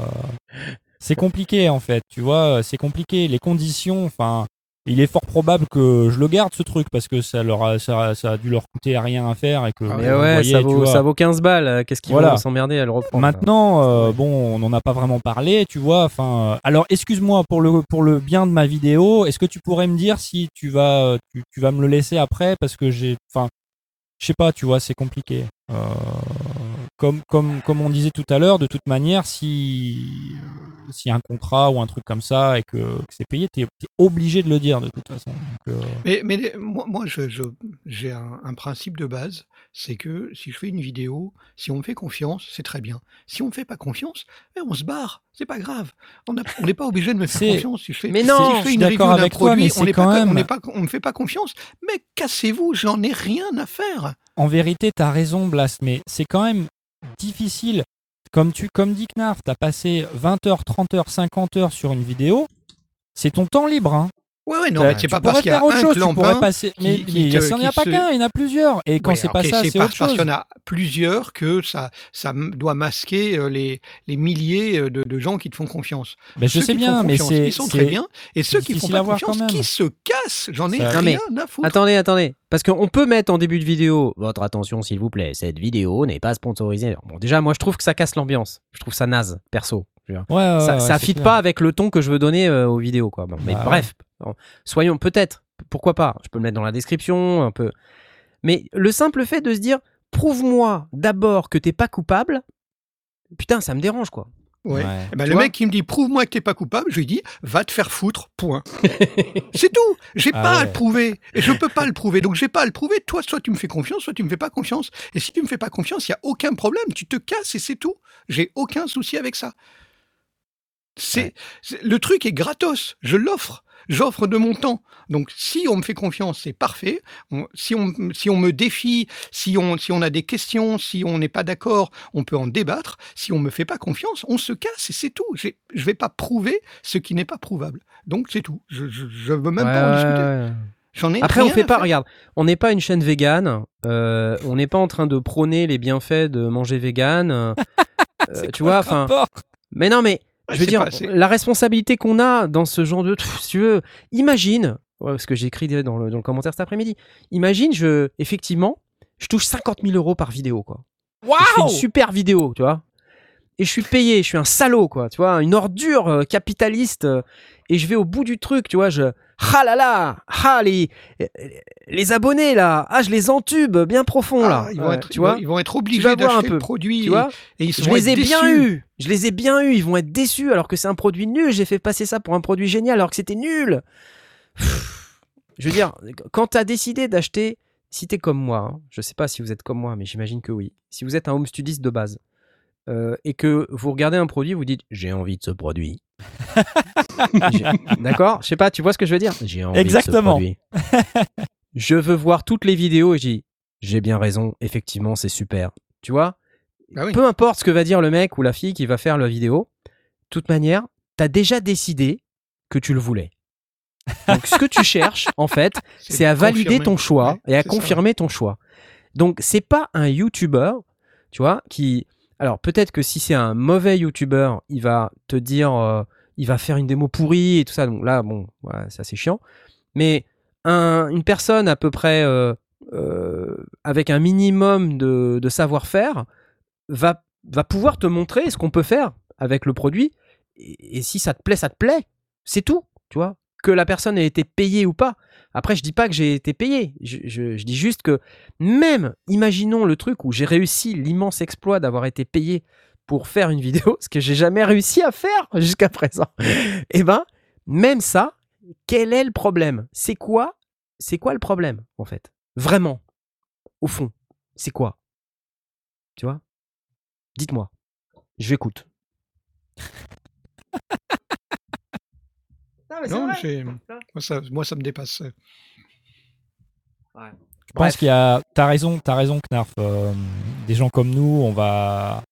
c'est compliqué en fait, tu vois, c'est compliqué. Les conditions, enfin, il est fort probable que je le garde ce truc parce que ça leur a, ça, ça a dû leur coûter rien à faire et que. Ah Mais ouais, voyez, ça, vaut, ça vaut 15 balles. euh, Qu'est-ce qu'ils Voilà. vont s'emmerder à le reprendre Maintenant, euh, bon, on n'en a pas vraiment parlé, tu vois. Enfin, euh, alors, excuse-moi pour le pour le bien de ma vidéo. Est-ce que tu pourrais me dire si tu vas tu, tu vas me le laisser après parce que j'ai, enfin, je sais pas, tu vois, c'est compliqué. Euh, comme comme comme on disait tout à l'heure, de toute manière, si s'il y a un contrat ou un truc comme ça et que, que c'est payé, t'es es obligé de le dire de toute façon. Donc, euh, Mais, moi, moi, je, je- j'ai un, un principe de base, c'est que si je fais une vidéo, si on me fait confiance, c'est très bien. Si on me fait pas confiance, eh, on se barre, c'est pas grave. On n'est pas obligé de me faire <laughs> confiance. Si je fais, Mais si non, je je fais suis une d'accord review d'un avec toi, produit, mais on quand pas, même- on me fait pas confiance. Mais cassez-vous, j'en ai rien à faire. en vérité, t'as raison, Blast, mais c'est quand même difficile. Comme, tu, comme dit Knarf, t'as passé 20 heures, 30 heures, 50 heures sur une vidéo. C'est ton temps libre. Hein. Ouais, ouais, non, T'as- mais c'est pas parce qu'il y a autre un chose. Tu pourrais clampin. passer. Mais qui- mais qui il n'y en a pas se- qu'un, il y en a plusieurs. Et quand Ouais, c'est pas ça, c'est autre parce chose. qu'il y en a plusieurs que ça, ça doit masquer euh, les, les milliers euh, de, de gens qui te font confiance. Ben, je sais bien, mais c'est. Ils sont très bien. Et ceux qui font pas confiance, quand même. qui se cassent. J'en ai rien mais à foutre. Attendez, attendez. Parce qu'on peut mettre en début de vidéo, votre attention s'il vous plaît, cette vidéo n'est pas sponsorisée. Bon, déjà, moi je trouve que ça casse l'ambiance. Je trouve ça naze, perso. Ouais, ouais, ça ouais, ça fit clair. pas avec le ton que je veux donner euh, aux vidéos, quoi. Bon, mais Bah, bref, bon, soyons peut-être, pourquoi pas. Je peux le mettre dans la description, un peu. Mais le simple fait de se dire, prouve-moi d'abord que t'es pas coupable. Putain, ça me dérange, quoi. Ouais. Ouais. Eh ben, le mec qui me dit prouve-moi que t'es pas coupable, je lui dis va te faire foutre, point. <laughs> c'est tout. J'ai Ah pas à le prouver. Et je peux pas le prouver. Donc j'ai pas à le prouver. Toi, soit tu me fais confiance, soit tu me fais pas confiance. Et si tu me fais pas confiance, il y a aucun problème. Tu te casses et c'est tout. J'ai aucun souci avec ça. C'est le truc est gratos. Je l'offre. J'offre de mon temps. Donc si on me fait confiance, c'est parfait. On- si, on, si on me défie, si on, si on a des questions, si on n'est pas d'accord, on peut en débattre. Si on me fait pas confiance, on se casse et c'est tout. J'ai- Je vais pas prouver ce qui n'est pas prouvable. Donc c'est tout. Je, je, je veux même pas en discuter. ouais, ai Après, on fait pas, regarde, on n'est pas une chaîne végane, euh, on n'est pas en train de prôner les bienfaits de manger vegan. euh, <laughs> tu vois, enfin. Mais non, mais je veux dire, la responsabilité qu'on a dans ce genre de. Pff, si tu veux, imagine, ouais, ce que j'ai écrit dans le, dans le commentaire cet après-midi, imagine, je, effectivement, je touche 50 000 euros par vidéo, quoi. Je fais une super vidéo, tu vois. Et je suis payé, je suis un salaud, quoi, tu vois, une ordure euh, capitaliste. euh, et je vais au bout du truc, tu vois, je. Ah là là Ah, les, les abonnés, là Ah, je les entube bien profond, là. Ah, ils, vont Ouais, être, tu vois ils vont être obligés d'acheter peu, le produit Tu vois et ils je les ai bien eus. Je les ai bien eus. Ils vont être déçus alors que c'est un produit nul. J'ai fait passer ça pour un produit génial alors que c'était nul. Je veux dire, quand tu as décidé d'acheter, si tu es comme moi, hein, je sais pas si vous êtes comme moi, mais j'imagine que oui. Si vous êtes un home studiste de base euh, et que vous regardez un produit, vous dites j'ai envie de ce produit. J'ai- D'accord Je sais pas, tu vois ce que je veux dire? J'ai envie Exactement. de ce <laughs> je veux voir toutes les vidéos et je dis j'ai bien raison, effectivement, c'est super. Tu vois? Bah oui. peu importe ce que va dire le mec ou la fille qui va faire la vidéo, de toute manière, t'as déjà décidé que tu le voulais. Donc, ce que tu <laughs> cherches, en fait, c'est à valider confirmer. ton choix Ouais, et à ça. confirmer ton choix. Donc, c'est pas un YouTuber, tu vois, qui. Alors, peut-être que si c'est un mauvais YouTuber, il va te dire. euh, il va faire une démo pourrie et tout ça. Donc là, bon, ça c'est chiant. Mais un- une personne à peu près. euh, euh, avec un minimum de, savoir-faire, va, va pouvoir te montrer ce qu'on peut faire avec le produit. Et, et si ça te plaît, ça te plaît. C'est tout, tu vois. Que la personne ait été payée ou pas. Après, je dis pas que j'ai été payé. Je, dis juste que même, imaginons le truc où j'ai réussi l'immense exploit d'avoir été payé pour faire une vidéo, <laughs> ce que j'ai jamais réussi à faire jusqu'à présent. Eh ben, même ça, quel est le problème? C'est quoi C'est quoi le problème en fait? Vraiment, au fond, c'est quoi? Tu vois? Dites-moi. Je l'écoute. <laughs> Non, mais c'est Non, vrai. c'est- moi, ça, moi, ça me dépasse. Je pense qu'il y a. T'as raison, t'as raison, Knarf. Euh, des gens comme nous, on va.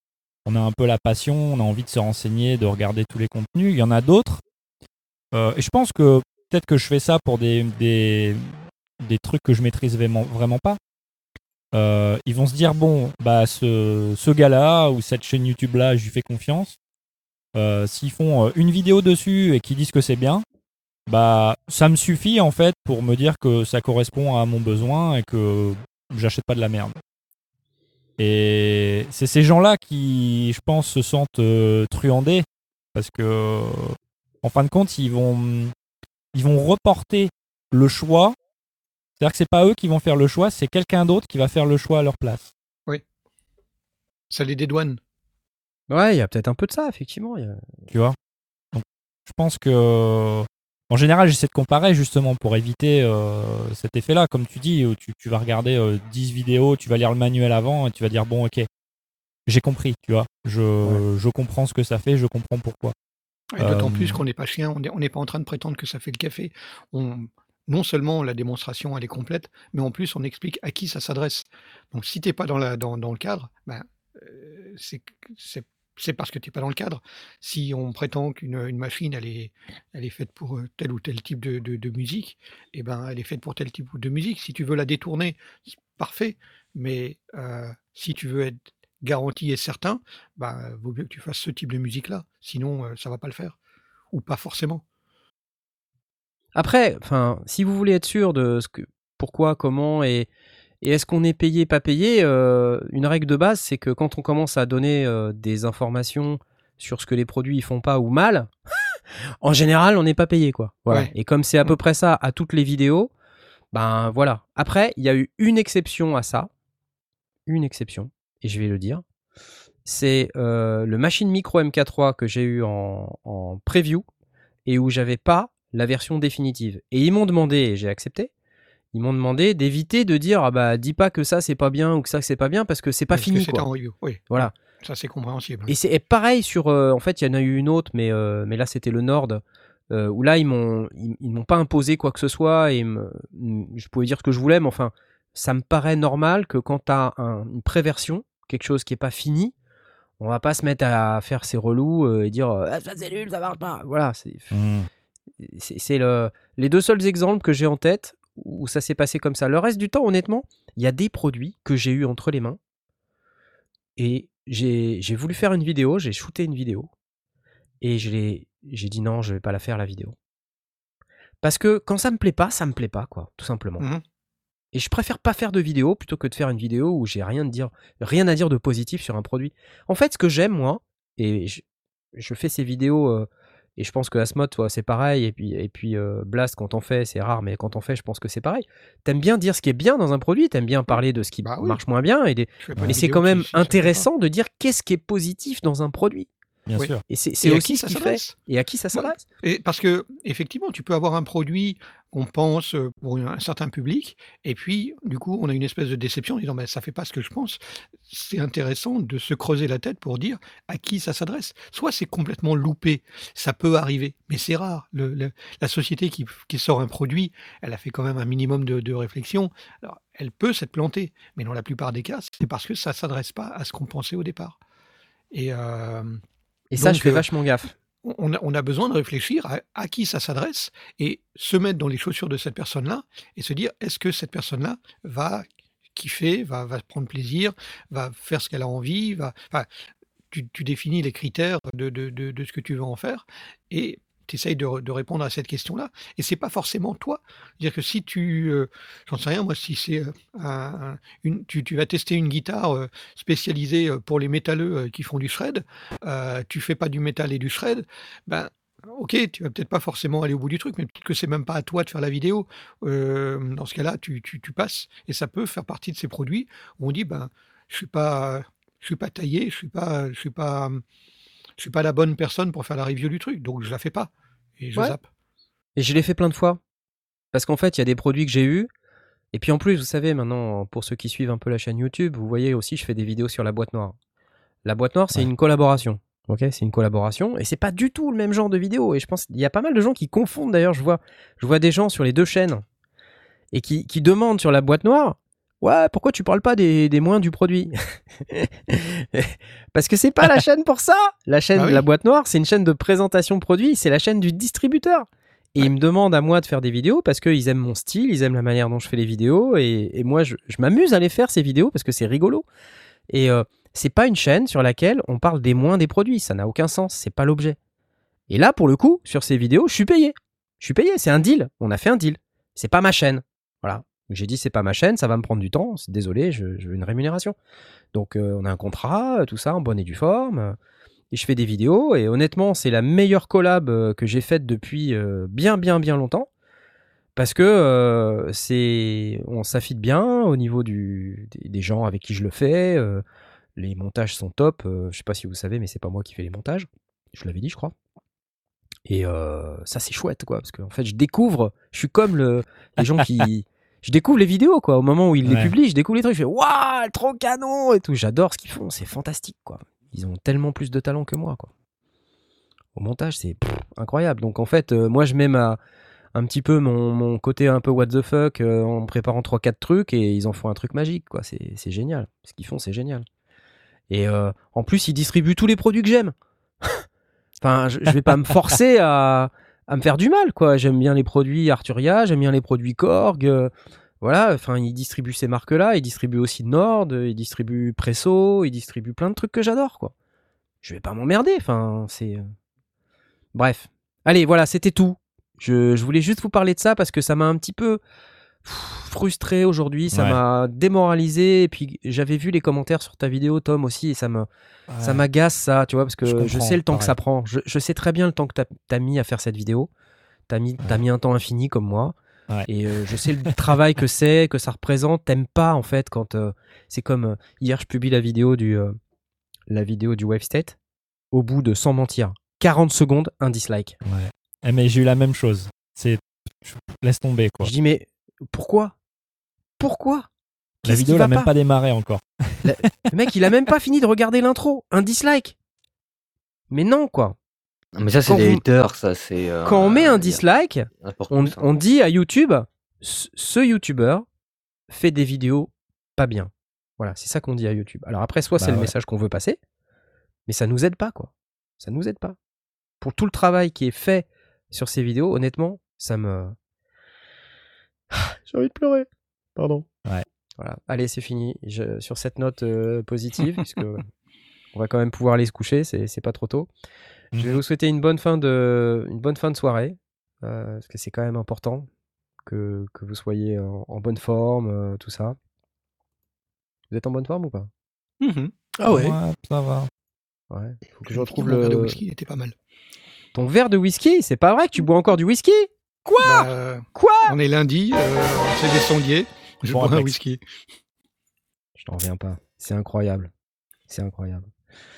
On a un peu la passion, on a envie de se renseigner, de regarder tous les contenus. Il y en a d'autres. Euh, et je pense que peut-être que je fais ça pour des, des, des trucs que je maîtrise vraiment, vraiment pas. Euh, ils vont se dire bon, bah ce, ce gars-là ou cette chaîne YouTube-là, je lui fais confiance. Euh, S'ils font une vidéo dessus et qu'ils disent que c'est bien, bah ça me suffit en fait pour me dire que ça correspond à mon besoin et que j'achète pas de la merde. Et c'est ces gens-là qui, je pense, se sentent euh, truandés parce que, en fin de compte, ils vont, ils vont reporter le choix. C'est-à-dire que c'est pas eux qui vont faire le choix, c'est quelqu'un d'autre qui va faire le choix à leur place. Ça les dédouane. Ouais, il y a peut-être un peu de ça, effectivement. il y a- tu vois? Donc, je pense que, en général, j'essaie de comparer justement pour éviter euh, cet effet-là. Comme tu dis, où tu, tu vas regarder euh, 10 vidéos, tu vas lire le manuel avant et tu vas dire bon, ok, j'ai compris, tu vois. Je, je comprends ce que ça fait, je comprends pourquoi. Et d'autant Euh, plus qu'on n'est pas chien, on n'est pas en train de prétendre que ça fait le café. On, non seulement la démonstration elle est complète, mais en plus on explique à qui ça s'adresse. Donc si tu n'es pas dans, la, dans, dans le cadre, ben, euh, c'est c'est- parce que tu n'es pas dans le cadre. Si on prétend qu'une une machine elle est, faite pour euh, tel ou tel type de, musique, eh ben, elle est faite pour tel type de musique. Si tu veux la détourner, parfait. Mais euh, si tu veux être garanti et certain, ben, vaut mieux que tu fasses ce type de musique-là. Sinon, euh, ça va pas le faire. Ou pas forcément. Après, si vous voulez être sûr de ce que, pourquoi, comment et, et est-ce qu'on est payé, pas payé, euh, une règle de base, c'est que quand on commence à donner euh, des informations sur ce que les produits font pas ou mal, <laughs> en général, on n'est pas payé, quoi. Voilà. Ouais. Et comme c'est à peu Mm. près ça à toutes les vidéos, ben voilà. Après, il y a eu une exception à ça, une exception, et je vais le dire. C'est euh, le Machine Micro MK3 que j'ai eu en, en preview et où j'avais pas la version définitive. Et ils m'ont demandé, et j'ai accepté, ils m'ont demandé d'éviter de dire ah bah dis pas que ça c'est pas bien ou que ça c'est pas bien parce que c'est pas Parce fini quoi. en review. Oui, Voilà. ça c'est compréhensible. Et c'est pareil sur euh, en fait il y en a eu une autre mais euh, mais là c'était le Nord euh, où là ils m'ont ils, ils m'ont pas imposé quoi que ce soit et me- je pouvais dire ce que je voulais mais enfin ça me paraît normal que quand tu as une préversion quelque chose qui est pas fini on va pas se mettre à faire ces relous euh, et dire ah, ça c'est nul ça marche pas voilà c'est c'est c'est le, les deux seuls exemples que j'ai en tête où ça s'est passé comme ça. Le reste du temps, honnêtement, il y a des produits que j'ai eu entre les mains et j'ai voulu faire une vidéo, j'ai shooté une vidéo et je l'ai- j'ai dit non, je vais pas la faire la vidéo. Parce que quand ça me plaît pas, ça me plaît pas, quoi, tout simplement. Mhm. Et je préfère pas faire de vidéo plutôt que de faire une vidéo où j'ai rien, de dire, rien à dire de positif sur un produit. En fait, ce que j'aime, moi, et je, je fais ces vidéos, euh, et je pense que Asmod, toi, c'est pareil, et puis, et puis euh, Blast, quand on fait, c'est rare, mais quand on fait, je pense que c'est pareil. T'aimes bien dire ce qui est bien dans un produit, t'aimes bien parler de ce qui Bah oui. marche moins bien, et des- mais c'est quand même intéressant de dire qu'est-ce qui est positif dans un produit. Bien Oui. sûr. Et c'est aussi qui ce ça qui fait. s'adresse Et à qui ça s'adresse Et parce que effectivement, tu peux avoir un produit qu'on pense euh, pour un certain public, et puis du coup, on a une espèce de déception en disant mais ça fait pas ce que je pense. C'est intéressant de se creuser la tête pour dire à qui ça s'adresse. Soit c'est complètement loupé, ça peut arriver, mais c'est rare. Le- le- la société qui, qui sort un produit, elle a fait quand même un minimum de, de réflexion. Alors, elle peut s'être plantée, mais dans la plupart des cas, c'est parce que ça s'adresse pas à ce qu'on pensait au départ. Et euh, Et ça, Donc, je fais euh, vachement gaffe. on a, on a besoin de réfléchir à, à qui ça s'adresse et se mettre dans les chaussures de cette personne-là et se dire est-ce que cette personne-là va kiffer, va, va prendre plaisir, va faire ce qu'elle a envie, va, enfin, tu, tu définis les critères de, de- de- de ce que tu veux en faire et tu essayes de, de répondre à cette question-là. Et c'est pas forcément toi. C'est-à-dire que si tu, euh, j'en sais rien, moi, si c'est euh, un- une, tu, tu vas tester une guitare euh, spécialisée pour les métalleux qui font du shred, tu fais pas du métal et du shred, ben ok, tu vas peut-être pas forcément aller au bout du truc, mais peut-être que c'est même pas à toi de faire la vidéo. Dans ce cas-là, tu, tu, tu passes et ça peut faire partie de ces produits où on dit ben je suis pas, je suis pas taillé, je suis pas, je suis pas, je suis pas la bonne personne pour faire la review du truc, donc je la fais pas et je Ouais. zappe. Et je l'ai fait plein de fois. Parce qu'en fait, il y a des produits que j'ai eus. Et puis en plus, vous savez, maintenant, pour ceux qui suivent un peu la chaîne YouTube, vous voyez aussi, je fais des vidéos sur la boîte noire. La boîte noire, c'est Ouais. une collaboration. Ok, c'est une collaboration et c'est pas du tout le même genre de vidéo. Et je pense qu'il y a pas mal de gens qui confondent. D'ailleurs, je vois, je vois des gens sur les deux chaînes et qui, qui demandent sur la boîte noire. Ouais, pourquoi tu parles pas des, des moins du produit? Parce que c'est pas la chaîne pour ça. La chaîne, Bah oui. la boîte noire, c'est une chaîne de présentation produit. C'est la chaîne du distributeur. Et ils me demandent à moi de faire des vidéos parce qu'ils aiment mon style, ils aiment la manière dont je fais les vidéos. Et, et moi, je, je m'amuse à les faire, ces vidéos, parce que c'est rigolo. Et euh, c'est pas une chaîne sur laquelle on parle des moins des produits. Ça n'a aucun sens. C'est pas l'objet. Et là, pour le coup, sur ces vidéos, je suis payé. Je suis payé. C'est un deal. On a fait un deal. C'est pas ma chaîne. J'ai dit, c'est pas ma chaîne, ça va me prendre du temps. Désolé, je, veux une rémunération. Donc, euh, on a un contrat, euh, tout ça, en bonne et due forme. et je fais des vidéos. Et honnêtement, c'est la meilleure collab euh, que j'ai faite depuis bien, bien, bien longtemps. Parce que on s'affite bien au niveau du, des, gens avec qui je le fais. les montages sont top. je sais pas si vous savez, mais c'est pas moi qui fais les montages. Je l'avais dit, je crois. Et ça, c'est chouette, quoi. Parce qu'en fait, je découvre. Je suis comme le, les gens qui. Je découvre les vidéos, quoi. Au moment où ils les publient, je découvre les trucs. Je fais Waouh, trop canon et tout. J'adore ce qu'ils font. C'est fantastique, quoi. Ils ont tellement plus de talent que moi, quoi. Au montage, c'est incroyable. Donc, en fait, euh, moi, je mets ma, un petit peu mon, mon côté un peu what the fuck euh, en préparant 3-4 trucs et ils en font un truc magique, quoi. C'est c'est génial. Ce qu'ils font, c'est génial. Et euh, en plus, ils distribuent tous les produits que j'aime. <laughs> enfin, je, je vais pas me forcer à, à me faire du mal, quoi. J'aime bien les produits Arturia, j'aime bien les produits Korg. euh, voilà, enfin, ils distribuent ces marques-là. Ils distribuent aussi Nord, euh, ils distribuent Presso, ils distribuent plein de trucs que j'adore, quoi. Je vais pas m'emmerder. Enfin, c'est. euh, Bref. Allez, voilà, c'était tout. Je, je voulais juste vous parler de ça parce que ça m'a un petit peu frustré aujourd'hui, ça Ouais. m'a démoralisé. Et puis j'avais vu les commentaires sur ta vidéo, Tom aussi, et ça me, ça m'agace ça, tu vois, parce que Je sais le temps que ça prend. Je, je sais très bien le temps que tu as, mis à faire cette vidéo. Tu as, mis- t'as mis un temps infini comme moi. Et euh, je sais le travail que c'est, que ça représente. T'aimes pas en fait quand euh, c'est comme euh, hier je publie la vidéo du la vidéo du Wave State. Au bout de sans mentir 40 secondes un dislike. Ouais. Eh, mais j'ai eu la même chose. C'est laisse tomber quoi. Je dis mais pourquoi? Pourquoi? La vidéo n'a même pas? pas démarré encore. <laughs> Le mec il a même pas fini de regarder l'intro, un dislike. Mais non quoi. Non, Mais ça, c'est Quand des vous- haters, ça, c'est. euh, Quand on met un dislike, on, dit à YouTube, ce YouTuber fait des vidéos pas bien. Voilà, c'est ça qu'on dit à YouTube. Alors après, soit Bah c'est le message qu'on veut passer, mais ça nous aide pas, quoi. Ça nous aide pas. Pour tout le travail qui est fait sur ces vidéos, honnêtement, ça me. <laughs> J'ai envie de pleurer. Pardon. Ouais. Voilà. Allez, c'est fini. Je- sur cette note euh, positive, <laughs> puisque on va quand même pouvoir aller se coucher, c'est pas trop tôt. Je vais Mhm. vous souhaiter une bonne fin de, une bonne fin de soirée, euh, parce que c'est quand même important que, que vous soyez en, en bonne forme, euh, tout ça. Vous êtes en bonne forme ou pas? Mhm. Ah ouais. ça va. Ouais. Faut que je Mon retrouve verre de le... whisky était pas mal. ton verre de whisky. C'est pas vrai que tu bois encore du whisky? Bah, euh, Quoi on est lundi, euh, c'est des sondiers. Je Bon bois un whisky. Je t'en reviens pas. C'est incroyable. C'est incroyable.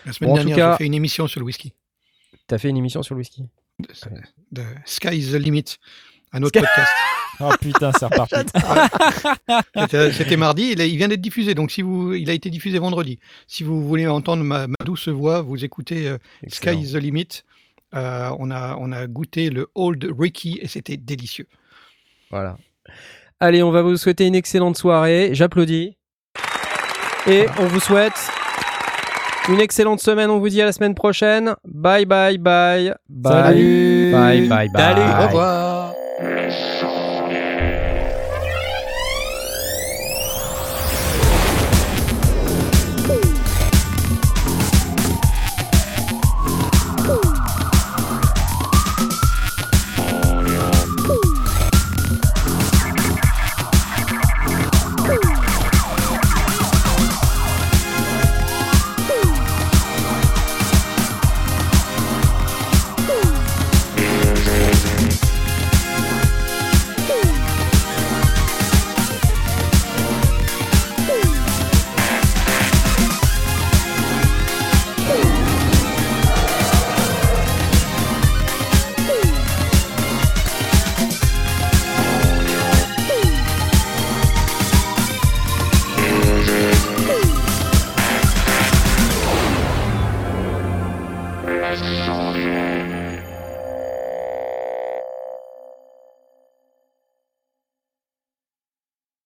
La semaine Bon, dernière, j'ai fait une émission sur le whisky. T'as fait une émission sur le whisky De Sky is the limit, un autre Sky- podcast. <laughs> Oh putain, c'est reparti. <laughs> C'était c'était mardi, il, a- il vient d'être diffusé, donc si vous, il a été diffusé vendredi. Si vous voulez entendre ma, ma douce voix, vous écoutez euh, Sky is the limit. Euh, on, a, on a goûté le Old Ricky et c'était délicieux. Voilà. Allez, on va vous souhaiter une excellente soirée. J'applaudis. Et on vous souhaite une excellente semaine. On vous dit à la semaine prochaine. Bye bye bye. Bye Salut. bye bye bye. Au revoir.